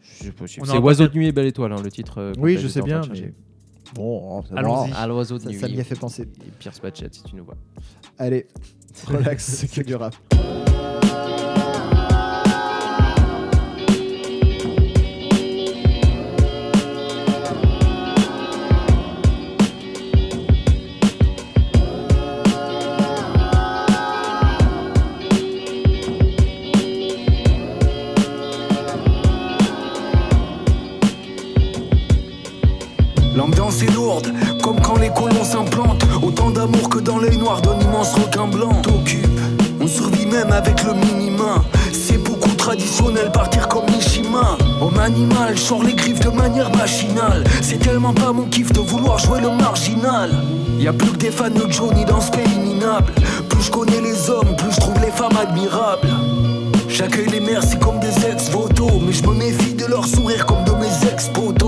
C'est Oiseau de nuit et belle étoile, hein, le titre. euh, Oui, complet, je j'étais sais en train bien, de chercher. mais bon, ça va. Allons-y. Ah, l'oiseau de Ça, nuit. ça m'y a fait penser. Et Pierce Patchett, si tu nous vois. Allez, relax, c'est que du rap. L'ambiance est lourde, comme quand les colons s'implantent. Autant d'amour que dans l'œil noir d'un immense requin blanc. T'occupe, on survit même avec le minima. C'est beaucoup traditionnel, partir comme Mishima. Homme animal, sors les griffes de manière machinale. C'est tellement pas mon kiff de vouloir jouer le marginal. Y a plus que des fans de Johnny dans ce pays. Plus je connais les hommes, plus je trouve les femmes admirables. J'accueille les mères, c'est comme des ex-votos. Mais je me méfie de leur sourire comme de mes ex-potos.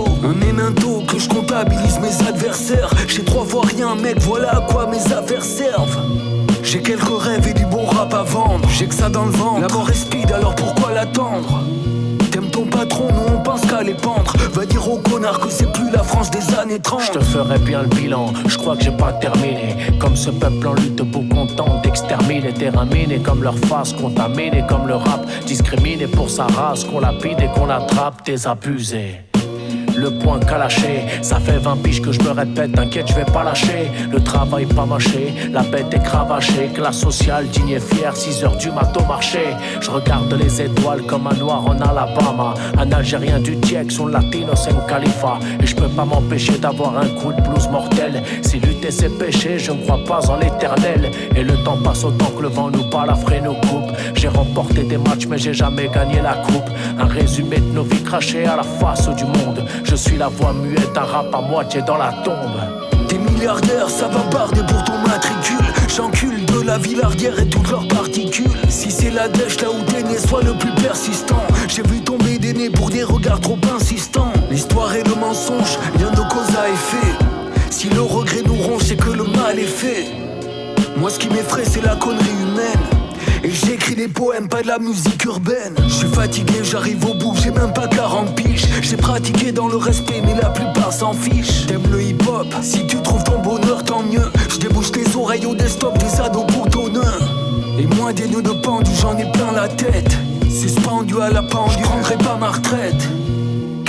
Que je comptabilise mes adversaires. J'ai trois fois rien, mec, voilà à quoi mes affaires servent. J'ai quelques rêves et du bon rap à vendre. J'ai que ça dans le ventre. La mort est alors pourquoi l'attendre? T'aimes ton patron, nous on pense qu'à les pendre. Va dire aux connards que c'est plus la France des années 30. Je te ferai bien le bilan, je crois que j'ai pas terminé. Comme ce peuple en lutte, beau content d'exterminer, terminer comme leur face contaminée, comme le rap discriminé pour sa race, qu'on lapide et qu'on attrape des abusés. Le point calaché, ça fait 20 piges que je me répète, t'inquiète, je vais pas lâcher. Le travail pas mâché, la bête est cravachée, classe sociale, digne et fière, 6 heures du mat au marché. Je regarde les étoiles comme un noir en Alabama, un Algérien du Tiex, son latino, c'est un Khalifa. Et je peux pas m'empêcher d'avoir un coup de blues mortel. Si lutter c'est péché, je ne crois pas en l'éternel. Et le temps passe autant que le vent nous bat, la nous coupe. J'ai remporté des matchs, mais j'ai jamais gagné la coupe. Un résumé de nos vies crachées à la face du monde. Je suis la voix muette, un rap à moitié dans la tombe. T'es milliardaire, ça va barder pour ton matricule. J'encule de la villardière et toutes leurs particules. Si c'est la dèche là où t'es sois le plus persistant. J'ai vu tomber des nez pour des regards trop insistants. L'histoire et le mensonge, rien de cause à effet. Si le regret nous ronge, c'est que le mal est fait. Moi, ce qui m'effraie, c'est la connerie humaine. Et j'écris des poèmes, pas de la musique urbaine. Je suis fatigué, j'arrive au bout, j'ai même pas 40 piges. J'ai pratiqué dans le respect, mais la plupart s'en fichent. T'aimes le hip-hop, si tu trouves ton bonheur, tant mieux. Je débouche les oreilles au desktop des ados boutonneux. Et moi, des nœuds de pendu, j'en ai plein la tête. Suspendu à la pendule, je prendrai pas ma retraite.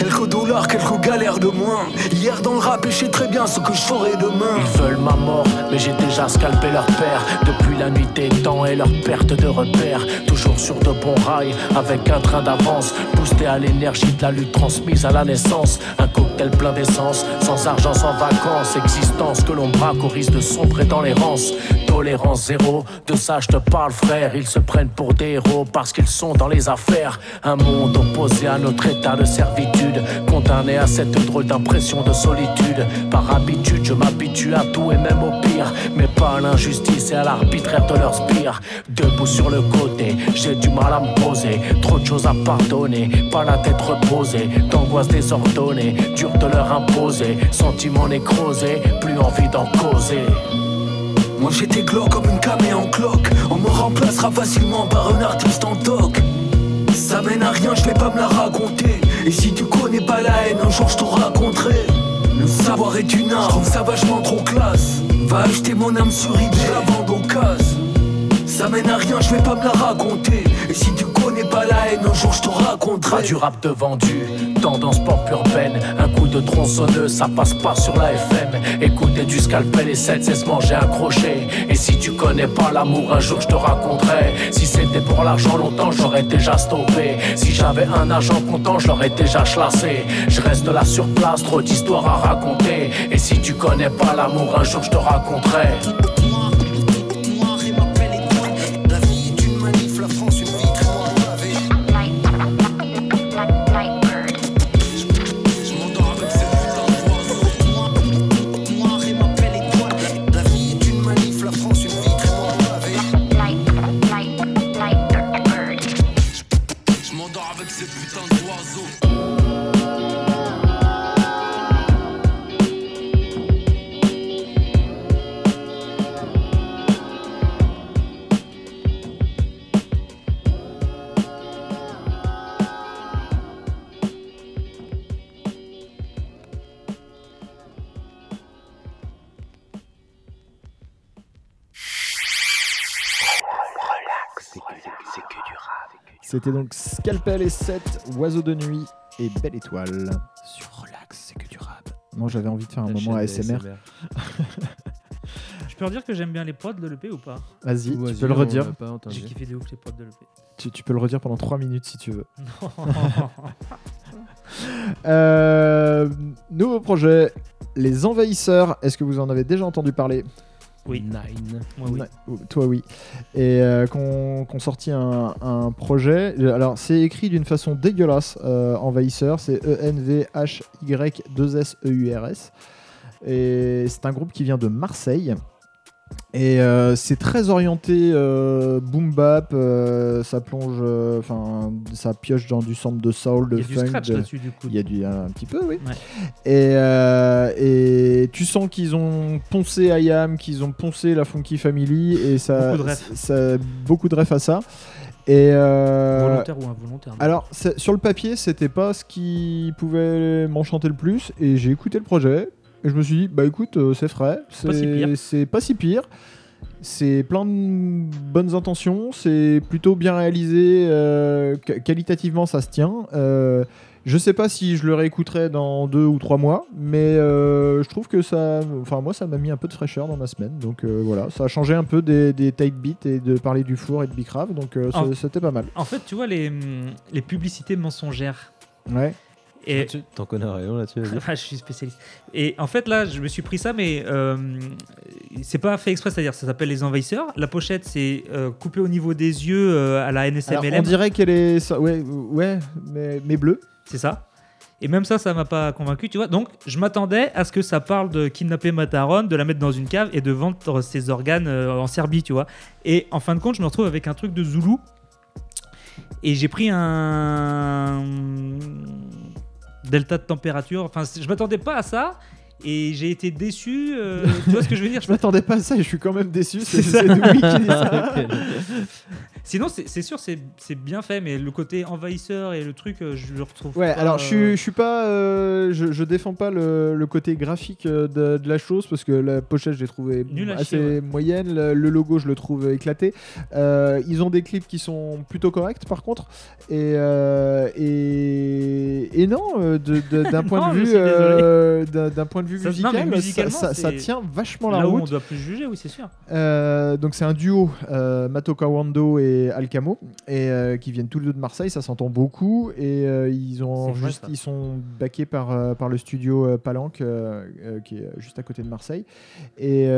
Quelques dollars, quelques galères de moins. Hier dans le rap, et je sais très bien ce que je ferai demain. Ils veulent ma mort, mais j'ai déjà scalpé leur père. Depuis la nuit des temps et leur perte de repères. Toujours sur de bons rails, avec un train d'avance. Boosté à l'énergie de la lutte transmise à la naissance. Un cocktail plein d'essence, sans argent, sans vacances. Existence que l'on braque au risque de sombrer dans l'errance. Tolérance zéro, de ça je te parle, frère. Ils se prennent pour des héros parce qu'ils sont dans les affaires. Un monde opposé à notre état de servitude. Condamné à cette drôle d'impression de solitude. Par habitude, je m'habitue à tout et même au pire. Mais pas à l'injustice et à l'arbitraire de leurs spires. Debout sur le côté, j'ai du mal à me poser. Trop de choses à pardonner, pas la tête reposée. D'angoisse désordonnée, dur de leur imposer. Sentiment nécrosé, plus envie d'en causer. Moi j'étais glauque comme une camée en cloque On me remplacera facilement par un artiste en toc Ça mène à rien, je vais pas me la raconter. Et si tu connais pas la haine, un jour je te raconterai. Le savoir est une trouve ça vachement trop classe. Va acheter mon âme sur eBay, je la vends casse Ça mène à rien, je vais pas me la raconter Et si tu connais pas la haine, un jour je te raconterai Pas du rap de vendu, tendance pop urbaine. Un coup de tronçonneuse, ça passe pas sur la FM. Écouter du scalpel et 7 c'est se manger un crochet. Et si tu connais pas l'amour, un jour je te raconterai. Si c'était pour l'argent, longtemps j'aurais déjà stoppé. Si j'avais un agent content, je l'aurais déjà chlassé. Je reste là sur place, trop d'histoires à raconter. Et si tu connais pas l'amour, un jour je te raconterai. C'était donc Scalpel et 7, Oiseau de nuit et Belle étoile sur Relax, c'est que du rap. Moi j'avais envie de faire un La moment chaîne ASMR. Je peux redire que j'aime bien les prods de l'EP ou pas Vas-y, tu peux le redire. l'a pas entendu. J'ai kiffé de ouf les prods de l'EP. Tu, tu peux le redire pendant 3 minutes si tu veux. Euh, nouveau projet, Les Envahisseurs. Est-ce que vous en avez déjà entendu parler? Oui. Nine. Moi, oui. Toi, oui. Et euh, qu'on qu'on sorti un, un projet. Alors, c'est écrit d'une façon dégueulasse, euh, Envahisseur. C'est E E-N-V-H-Y-2-S-E-U-R-S. Et c'est un groupe qui vient de Marseille. Et euh, c'est très orienté euh, boom bap. euh, ça plonge, enfin, ça pioche dans du sample de soul, de Il y a du funk. scratch de- là-dessus du coup. il y a du, un petit peu, oui. Ouais. Et, et tu sens qu'ils ont poncé IAM, qu'ils ont poncé la Funky Family, et ça, Beaucoup de refs. ça- beaucoup de refs à ça. Et euh, Volontaire ou involontaire. alors, sur le papier, c'était pas ce qui pouvait m'enchanter le plus, et j'ai écouté le projet, et je me suis dit, bah écoute, euh, c'est frais, si c'est pas si pire. C'est plein de bonnes intentions, c'est plutôt bien réalisé, euh, qu- qualitativement ça se tient. Euh, je sais pas si je le réécouterai dans deux ou trois mois, mais euh, je trouve que ça, enfin moi ça m'a mis un peu de fraîcheur dans ma semaine, donc voilà, ça a changé un peu des, des tight beats et de parler du four et de Bicrave, donc c'était pas mal. En fait, tu vois les, hum, les publicités mensongères. Ouais. Et Tu t'en connais rien là-dessus. Enfin, je suis spécialiste. Et en fait, là, je me suis pris ça, mais euh, c'est pas fait exprès, c'est-à-dire ça s'appelle Les Envahisseurs. La pochette, c'est euh, coupé au niveau des yeux euh, à la Alors, NSMLM. on dirait qu'elle est, ouais, ouais, mais, mais bleue. C'est ça. Et même ça, ça m'a pas convaincu, tu vois. Donc, je m'attendais à ce que ça parle de kidnapper Mataron, de la mettre dans une cave et de vendre ses organes en Serbie, tu vois. Et en fin de compte, je me retrouve avec un truc de Zoulou. Et j'ai pris un delta de température. Enfin, je m'attendais pas à ça. Et j'ai été déçu. euh, tu vois ce que je veux dire? Je m'attendais pas à ça et je suis quand même déçu. C'est ça. Sinon, c'est sûr, c'est bien fait, mais le côté envahisseur et le truc, euh, je le retrouve. Ouais, pas, alors je euh, suis, je suis pas, euh, je, je défends pas le, le côté graphique euh, de, de la chose parce que la pochette je l'ai trouvée assez chier, ouais. moyenne, le, le logo je le trouve éclaté. Euh, ils ont des clips qui sont plutôt corrects par contre et euh, et, et non euh, d'un point de vue euh, d'un point de vue Ça- musical, ça, musicalement, ça- ça c'est tient vachement la Là où on route. doit plus juger, oui, c'est sûr. Euh, donc c'est un duo, euh, Mato Kawando et Alcamo, et euh, qui viennent tous les deux de Marseille, ça s'entend beaucoup, et euh, ils ont vrai, juste, ils sont backés par euh, par le studio Palanque, qui est juste à côté de Marseille, et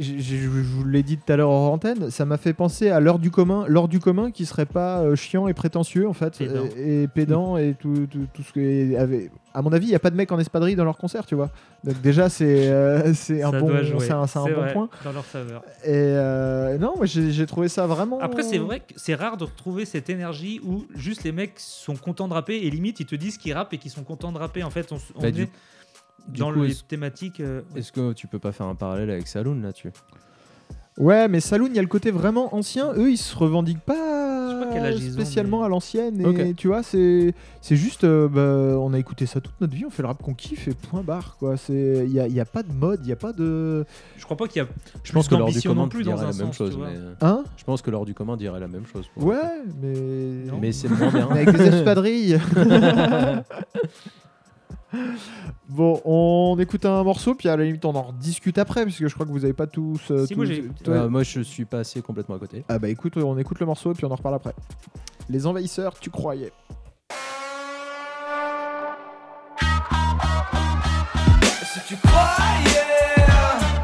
euh, je vous l'ai dit tout à l'heure en antenne, ça m'a fait penser à l'heure du commun, l'heure du commun qui serait pas euh, chiant et prétentieux en fait, Pédant. et, et pédant et tout, tout, tout ce que avait. À mon avis, il y a pas de mec en espadrille dans leur concert, tu vois. Donc déjà c'est euh, c'est un Ça bon, doit jouer. c'est un, c'est un bon vrai, point. Dans leur faveur. Et euh, non, moi j'ai j'ai trouvé ça vraiment. Après, c'est vrai que c'est rare de retrouver cette énergie où juste les mecs sont contents de rapper et limite ils te disent qu'ils rappent et qu'ils sont contents de rapper. En fait, on, on Bah, est du- du dans coup, les est-ce- thématiques. euh, ouais. Est-ce que tu peux pas faire un parallèle avec Saloon là-dessus Ouais, mais Saloon, il y a le côté vraiment ancien. Eux, ils se revendiquent pas, pas quel âge ils ont, spécialement mais- à l'ancienne. Et tu vois, c'est c'est juste, euh, bah, on a écouté ça toute notre vie, on fait le rap qu'on kiffe et point barre. quoi. C'est, il y a, y a pas de mode, il y a pas de. Je crois pas qu'il y a. Je pense que l'heure du commun plus dirait la même chose. Mais... euh, Hein? Je pense que l'heure du commun dirait la même chose. Ouais, mais. Mais c'est moins bien. Mais avec des espadrilles. bon, on écoute un morceau, puis à la limite on en rediscute après, parce que je crois que vous avez pas tous. euh, Si, moi, tous- j'ai toi- Euh, moi, je suis passé complètement à côté. Ah bah écoute, on écoute le morceau et puis on en reparle après. Les envahisseurs, tu croyais. Si tu croyais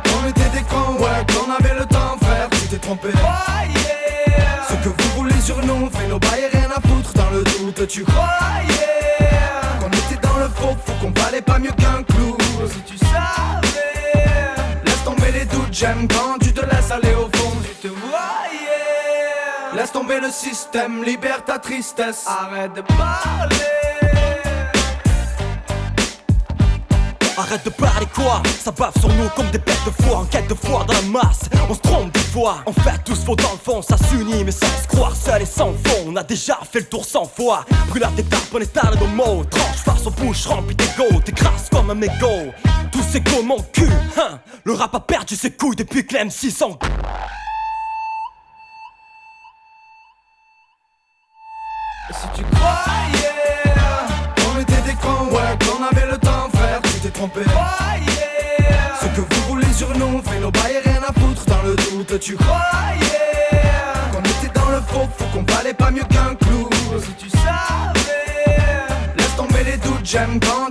qu'on était des cons, ouais, qu'on avait le temps, frère, tu t'es trompé. Ce que vous voulez sur nous, fait nos bails et rien à foutre dans le doute. Tu croyais j'aime quand tu te laisses aller au fond. Tu te voyais, laisse tomber le système, libère ta tristesse. Arrête de parler. Arrête de parler quoi. Ça bave sur nous comme des bêtes de foie. En quête de foi dans la masse On se trompe des fois. En fait tous faux dans le fond Ça s'unit mais sans se croire seul et sans fond. On a déjà fait le tour 100 fois. Brûlard d'étape on étale nos mots. Tranche face aux bouches remplies d'ego T'écrases comme un mégot Tous ces go mon cul hein. Le rap a perdu ses couilles depuis que l'M6 en Si tu croyais trompé. Ce que vous voulez sur nous, fait nos bails, rien à foutre dans le doute. Tu croyais qu'on était dans le faux, faut qu'on valait pas mieux qu'un clou. Si tu savais, laisse tomber les doutes, j'aime quand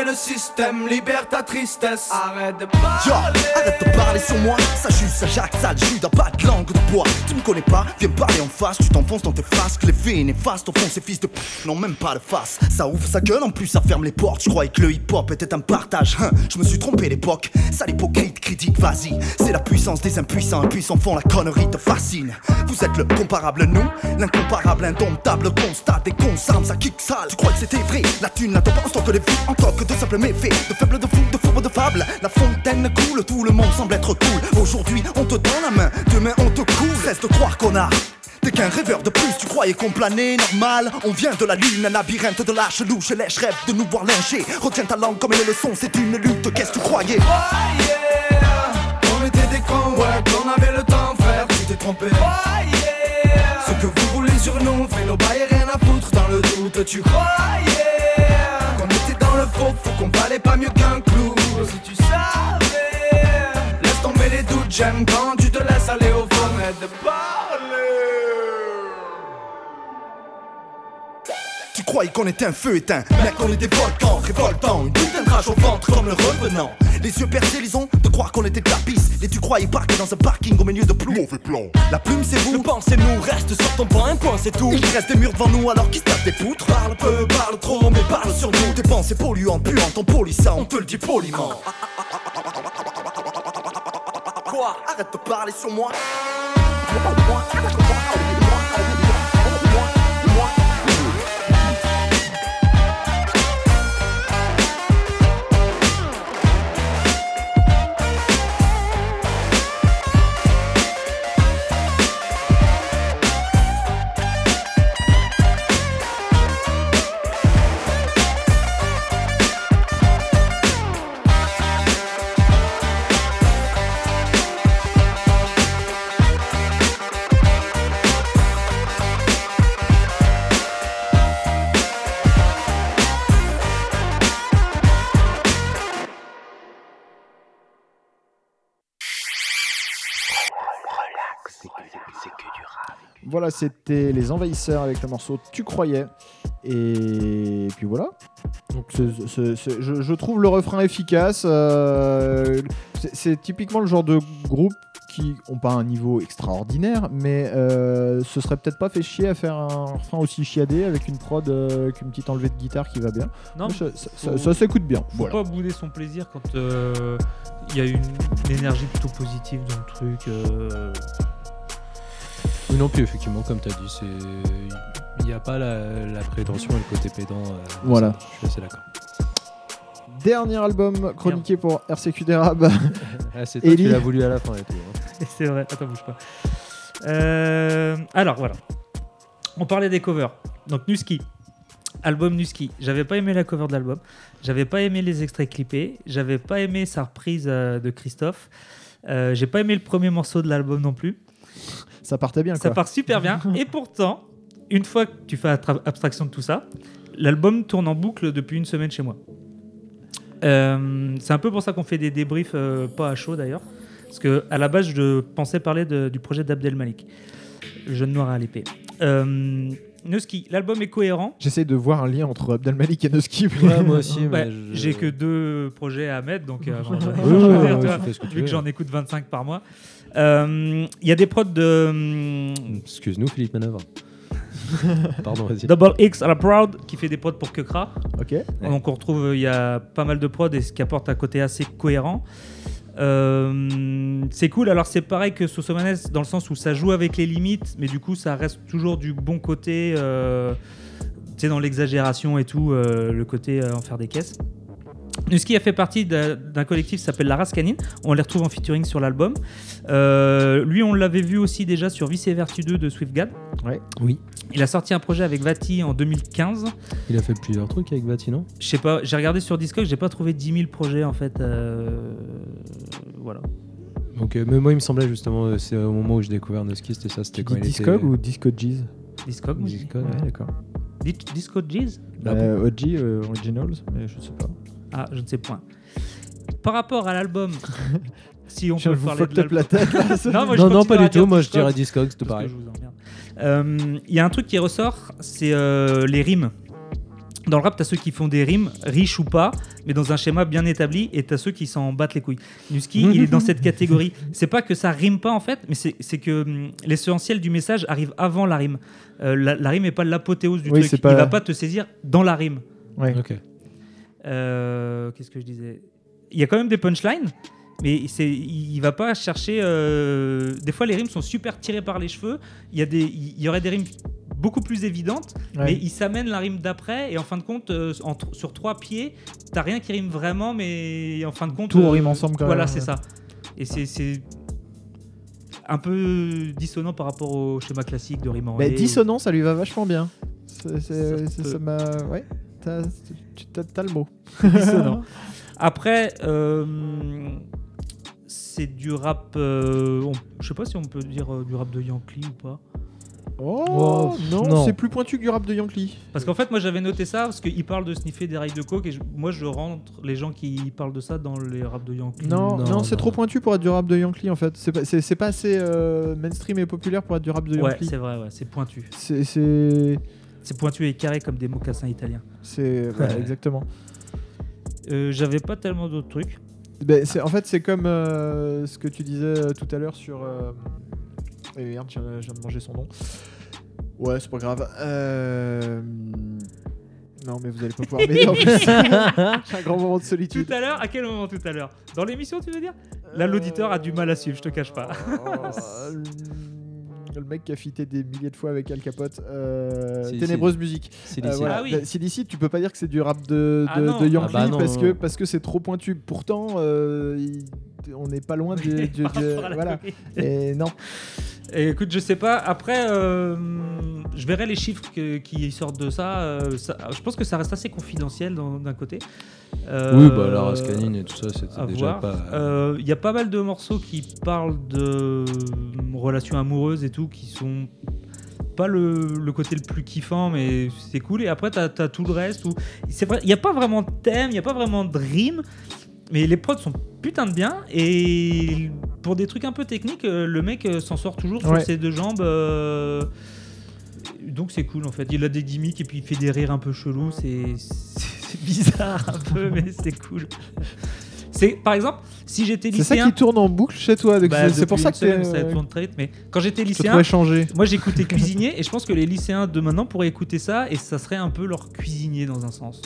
le système, libère ta tristesse. Arrête de parler. arrête de parler sur moi, ça jus, ça jacque, ça jus pas de langue de bois. Tu me connais pas, viens parler en face, tu t'enfonces dans tes frasques, les filles néfastes, au fond ces fils de p n'ont même pas de face. Ça ouvre sa gueule, en plus ça ferme les portes. Je croyais que le hip-hop était un partage, hein. je me suis trompé l'époque. Ça l'hypocrite critique, vas-y, c'est la puissance des impuissants, impuissants font la connerie te fascine. Vous êtes le comparable, nous, l'incomparable, indomptable, constat des consarmes, ça kick sale. Tu crois que c'était vrai, la thune n'attend pas en stock de vie, encore que de simples méfaits, de faibles, de fous, de fourbes, de fables. La fontaine coule, tout le monde semble être cool. Aujourd'hui, on te tend la main, demain on te coule. Reste de croire qu'on a. T'es qu'un rêveur de plus, tu croyais qu'on planait normal On vient de la lune, un labyrinthe de lâche louche Lèche rêve de nous voir lyncher Retiens ta langue comme une leçon, c'est une lutte, qu'est-ce que tu croyais? Croyais qu'on était des cons, ouais, qu'on avait le temps, frère, tu t'es trompé. Ce que vous voulez sur nous, fait nos bails, rien à foutre dans le doute. Tu croyais pas mieux qu'un clou. Si tu savais, laisse tomber les doutes, j'aime quand tu te laisses aller au fond, arrête de parler. Tu croyais qu'on était un feu éteint. Mec on était volcan, révoltant. Une putain de rage au ventre comme le revenant. Les yeux percés lisons de croire qu'on était de la piste Et tu croyais parquer dans un parking au milieu de plomb Mauvais plan. La plume c'est vous. Le pensez-nous, reste sur ton point, un point c'est tout. Il reste des murs devant nous alors qu'ils se tapent des poutres? Parle peu, parle trop mais parle sur nous. Tes pensées polluantes, puantes, en polissant. On te le dit poliment. Quoi? Arrête de parler sur moi Voilà, c'était Les Envahisseurs avec le morceau Tu croyais. Et puis voilà. Donc je, je trouve le refrain efficace. euh, c'est- typiquement le genre de groupe qui ont pas un niveau extraordinaire, mais euh, ce serait peut-être pas fait chier à faire un refrain aussi chiadé avec une prod, euh, avec une petite enlevée de guitare qui va bien. Non, Mais ça, ça- faut- ça- ça s'écoute bien. Faut Voilà. pas bouder son plaisir quand euh, il y a une, une énergie plutôt positive dans le truc. Oui, non plus, effectivement, comme tu as dit, c'est. Il n'y a pas la, la prétention et le côté pédant. euh, Voilà. ça, Je suis assez d'accord. Dernier album chroniqué pour RCQ d'Érable. Ah, c'est toi, tu l'as voulu à la fin et tout. hein. C'est vrai, attends, bouge pas. Euh, alors voilà. On parlait des covers. Donc Nuski. Album Nuski. J'avais pas aimé la cover de l'album. J'avais pas aimé les extraits clippés. J'avais pas aimé sa reprise euh, de Christophe. Euh, J'ai pas aimé le premier morceau de l'album non plus. Ça partait bien Ça part super bien. Et pourtant, une fois que tu fais abstraction de tout ça, l'album tourne en boucle depuis une semaine chez moi. Euh, c'est un peu pour ça qu'on fait des débriefs euh, pas à chaud d'ailleurs. Parce que à la base, je pensais parler de- du projet d'Abdel Malik, le jeune noir à l'épée. Euh, Nuski, l'album est cohérent. J'essaie de voir un lien entre Abdelmalik et Nuski. Ouais, moi aussi, Bah, je- J'ai que deux projets à mettre, donc euh, que vu que j'en écoute 25 par mois. Euh, Il y a des prods de hum, Excuse-nous, Philippe Manœuvre. Pardon, vas-y. Double X à la Proud qui fait des prods pour Kekra. Ok. Donc on retrouve, il y a pas mal de prods et ce qui apporte un côté assez cohérent. Euh, c'est cool, alors c'est pareil que Sosomanes dans le sens où ça joue avec les limites, mais du coup ça reste toujours du bon côté, euh, tu sais, dans l'exagération et tout, euh, le côté en faire des caisses. Nuski a fait partie d'un collectif qui s'appelle La Race Canine. On les retrouve en featuring sur l'album. Euh, lui, on l'avait vu aussi déjà sur Vice et Vertu 2 de Swiftgad. Ouais. Oui. Il a sorti un projet avec Vati en 2015. Il a fait plusieurs trucs avec Vati, non? Je sais pas, j'ai regardé sur Discog, j'ai pas trouvé 10 000 projets en fait. euh, Voilà. Ok, mais moi il me semblait justement, euh, c'est au moment où j'ai découvert Noski, c'était ça, c'était Tu quand il Discog était. ou Disco G's Discog. Discog, Ouais, d'accord. Dis- Disco G's Ah Euh, OG, euh, Originals, mais je sais pas. Ah, je ne sais point. Par rapport à l'album, si on Je peut vous parler de la tête. là. non, moi, Non, pas à du tout, moi je dirais Discogs, que pareil. Euh, Il y a un truc qui ressort, c'est euh, les rimes. Dans le rap, t'as ceux qui font des rimes, riches ou pas, mais dans un schéma bien établi, et t'as ceux qui s'en battent les couilles. Nuski, il est dans cette catégorie. C'est pas que ça rime pas en fait, mais c'est que hum, l'essentiel du message arrive avant la rime. Euh, la, la rime est pas l'apothéose du Oui, truc. pas- Il va pas te saisir dans la rime. Ouais. Ok. Euh, Qu'est-ce que je disais? Il y a quand même des punchlines, mais il va pas chercher. euh, Des fois, les rimes sont super tirées par les cheveux. Il y a des, il y aurait des rimes beaucoup plus évidentes, Ouais. mais il s'amène la rime d'après et en fin de compte, euh, en sur trois pieds, t'as rien qui rime vraiment, mais en fin de compte, Tout rime ensemble quand voilà, c'est ça. Et c'est, c'est un peu dissonant par rapport au schéma classique de rime en Bah, dissonant, ça lui va vachement bien. C'est- Ça. Ça m'a. Ouais, t'as tu- t'as- t'as le mot. Après, euh, c'est du rap. euh, on- je sais pas si on peut dire euh, du rap de Yankee ou pas. Oh, Oh, non, non. c'est plus pointu que du rap de Yankee. Parce qu'en fait, moi j'avais noté ça parce qu'il parle de sniffer des rails de coke et je- moi je rentre les gens qui parlent de ça dans les raps de Yankee. Non, non, Non, c'est trop pointu pour être du rap de Yankee en fait. C'est pas, pas assez euh, mainstream et populaire pour être du rap de Ouais, Yankee. c'est vrai, ouais, c'est pointu. C'est. C'est. Pointu et carré comme des mocassins italiens. c'est- Ouais. exactement. Euh, J'avais pas tellement d'autres trucs. Ben, en fait, c'est comme euh, ce que tu disais euh, tout à l'heure sur. euh, eh merde, je viens, de manger son nom. Ouais, c'est pas grave. Euh, Non, mais vous allez pas pouvoir m'aider en plus. J'ai un grand moment de solitude. Tout à l'heure, à quel moment tout à l'heure? Dans l'émission, tu veux dire? Là, l'auditeur a du mal à suivre, je te cache pas. Le mec qui a fité des milliers de fois avec Al Capote. euh, Ténébreuse musique. C'est Euh, voilà. Ah oui. Bah, tu peux pas dire que c'est du rap de, Ah de, de Yankee Ah bah parce, que, parce que c'est trop pointu. Pourtant, euh, il- on n'est pas loin à la voilà. Et non. Et écoute, je sais pas. Après, euh, je verrai les chiffres que- qui sortent de ça. euh, ça- Je pense que ça reste assez confidentiel d'un côté. Euh, Oui, bah la race canine et tout ça, c'était déjà voir. pas. Il y a pas mal de morceaux qui parlent de relations amoureuses et tout, qui sont pas le, le côté le plus kiffant, mais c'est cool. Et après, t'as as tout le reste. Où... Il n'y a pas vraiment de thème, il n'y a pas vraiment de rime, mais les prods sont putain de bien. Et pour des trucs un peu techniques, euh, le mec euh, s'en sort toujours sur ses deux jambes. euh, Donc c'est cool en fait. Il a des gimmicks et puis il fait des rires un peu chelous. C'est bizarre un peu, mais c'est cool. C'est par exemple, si j'étais C'est ça lycéen. qui tourne en boucle chez toi. Bah, c'est- pour ça que semaine, ça tourne très vite. Mais quand j'étais lycéen, changé. moi j'écoutais cuisinier et je pense que les lycéens de maintenant pourraient écouter ça et ça serait un peu leur cuisinier dans un sens.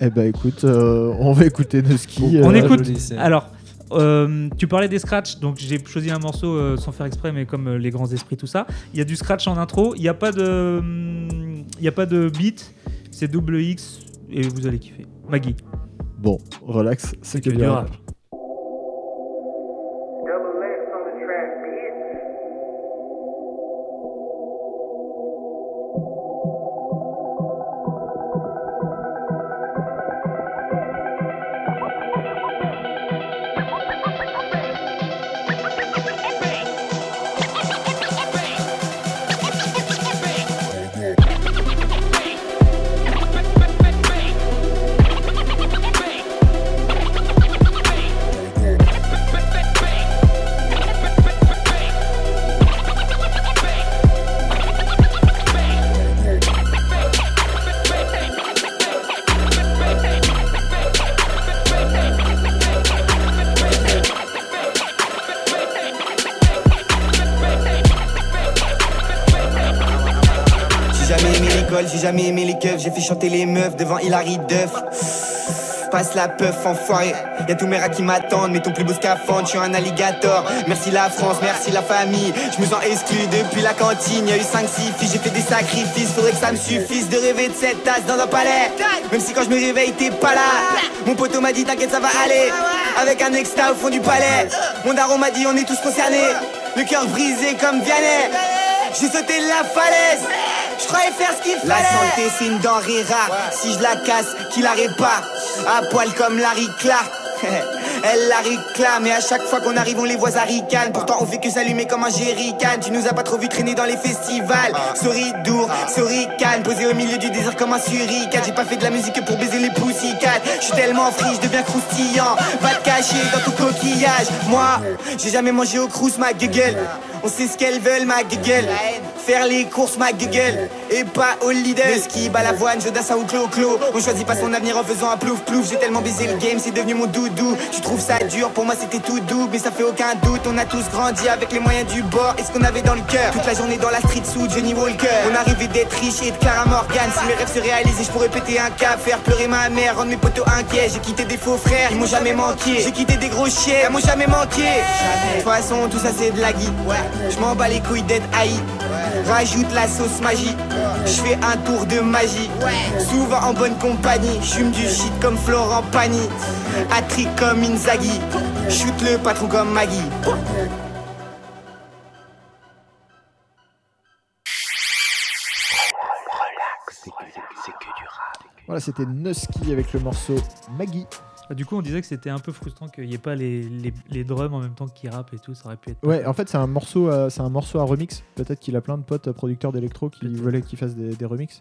Eh ben écoute, euh, on va écouter Nusky. On euh, écoute. joli, Alors, euh, tu parlais des scratchs, donc j'ai choisi un morceau euh, sans faire exprès, mais comme euh, les grands esprits, tout ça. Il y a du scratch en intro, il n'y a pas de, hum, il y a pas de beat, c'est double X et vous allez kiffer. Maggie. Bon, relax, c'est que du du rap. J'ai fait chanter les meufs devant Hilary Duff. Passe la puff, enfoiré. Y'a tous mes rats qui m'attendent, mais ton plus beau scaphandre, je suis un alligator. Merci la France, merci la famille. Je me sens exclu depuis la cantine. Y'a eu 5-6 filles, j'ai fait des sacrifices. Faudrait que ça me suffise de rêver de cette tasse dans un palais. Même si quand je me réveille, t'es pas là. Mon poteau m'a dit, t'inquiète, ça va aller. Avec un extra au fond du palais. Mon daron m'a dit, on est tous concernés. Le cœur brisé comme Vianney. J'ai sauté la falaise. Je croyais faire ce qu'il fallait. La santé, c'est une denrée rare. Si je la casse, qui la répare. À poil comme Larry Clark. Elle la réclame. Et à chaque fois qu'on arrive on les voit à ricane Pourtant on fait que s'allumer comme un jerrycan. Tu nous as pas trop vu traîner dans les festivals. Sorry Dour, sorry Cannes Posé au milieu du désert comme un suricate. J'ai pas fait de la musique pour baiser les poussicats Je suis tellement free, je deviens croustillant. Va te cacher dans ton coquillage. Moi, j'ai jamais mangé au crous ma gueule On sait ce qu'elles veulent ma gueule. Faire les courses ma gueule. Et pas au Lidl Le ski, balavoine, Jodassin ou Clo-Clo On choisit pas son avenir en faisant un plouf plouf. J'ai tellement baisé le game, c'est devenu mon doudou. Tu trouves ça dur, pour moi c'était tout doux. Mais ça fait aucun doute, on a tous grandi avec les moyens du bord Et ce qu'on avait dans le cœur. Toute la journée dans la street sous Johnny Walker. On arrivait d'être riche et de Clara Morgan. Si mes rêves se réalisaient, je pourrais péter un cap Faire pleurer ma mère, rendre mes potos inquiets. J'ai quitté des faux frères, ils m'ont jamais manqué J'ai quitté des gros chiens, ils m'ont jamais manqué De toute façon, tout ça c'est de la guide Je m'en bats les couilles d'être haï. Rajoute la sauce magie, je fais un tour de magie. Souvent en bonne compagnie, j'fume du shit comme Florent Pagny. Attrick comme Inzaghi, shoot le patron comme Maggie. Voilà, c'était Nusky avec le morceau Maggie. Ah, Du coup, on disait que c'était un peu frustrant qu'il n'y ait pas les, les, les drums en même temps qui rappent et tout. Ça aurait pu être. Ouais, en fait, c'est un morceau, euh, c'est un morceau à remix. Peut-être qu'il a plein de potes euh, producteurs d'électro qui voulaient qu'il fasse des, des remixes.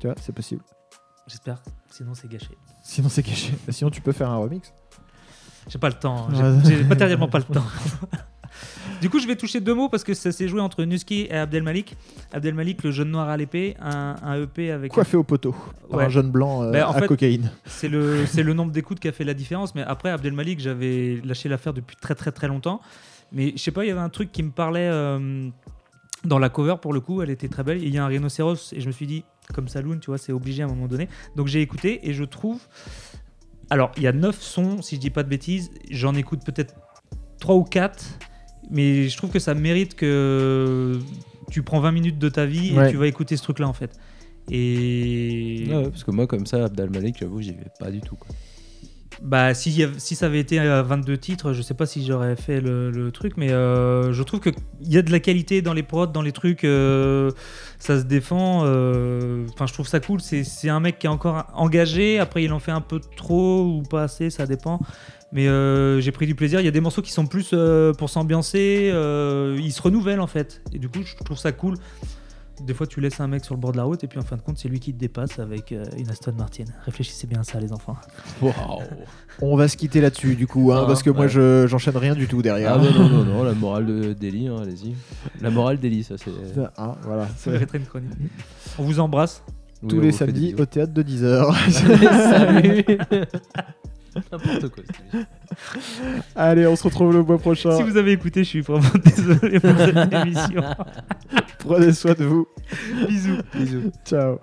Tu vois, c'est possible. J'espère. Sinon, c'est gâché. Sinon, c'est caché. Bah, Sinon, tu peux faire un remix. J'ai pas le temps. Ouais. J'ai j'ai matériellement pas le temps. du coup, je vais toucher deux mots parce que ça s'est joué entre Nusky et Abdelmalik. Abdelmalik, le jeune noir à l'épée, un, un EP avec. Coiffé au poteau par un jeune blanc, euh, Ben, en à fait, cocaïne. C'est le, le nombre d'écoutes qui a fait la différence. Mais après, Abdelmalik, j'avais lâché l'affaire depuis très très très longtemps. Mais je sais pas, il y avait un truc qui me parlait euh, dans la cover pour le coup. Elle était très belle. Il y a un rhinocéros et je me suis dit, comme Saloon, tu vois, c'est obligé à un moment donné. Donc j'ai écouté et je trouve. Alors, il y a 9 sons, si je dis pas de bêtises. J'en écoute peut-être 3 ou 4. Mais je trouve que ça mérite que tu prends 20 minutes de ta vie Ouais. et tu vas écouter ce truc-là en fait. Et. Ouais, parce que moi, comme ça, Abdel Malik, j'avoue, j'y vais pas du tout. Quoi. Bah, si, y a- si ça avait été à 22 titres, je sais pas si j'aurais fait le, le truc, mais euh, je trouve qu'il y a de la qualité dans les prods, dans les trucs, euh, ça se défend. euh, Enfin, je trouve ça cool. C'est c'est un mec qui est encore engagé, après il en fait un peu trop ou pas assez, ça dépend. Mais euh, j'ai pris du plaisir. Il y a des morceaux qui sont plus euh, pour s'ambiancer, euh, ils se renouvellent en fait. Et du coup, je trouve ça cool. Des fois, tu laisses un mec sur le bord de la route et puis en fin de compte, c'est lui qui te dépasse avec euh, une Aston Martin. Réfléchissez bien à ça, les enfants. On va se quitter là-dessus du coup, hein, Ah, parce que moi je j'enchaîne rien du tout derrière. Ah bah non, non, non, la morale de Delhi, hein, allez-y. La morale Delhi, ça c'est. Ah, voilà. Ça mériterait une chronique. On vous embrasse. Tous les samedis au théâtre de 10h. Salut. N'importe quoi. Allez, on se retrouve le mois prochain. Si vous avez écouté, je suis vraiment désolé pour cette émission. Prenez soin de vous. Bisous. Bisous. Ciao.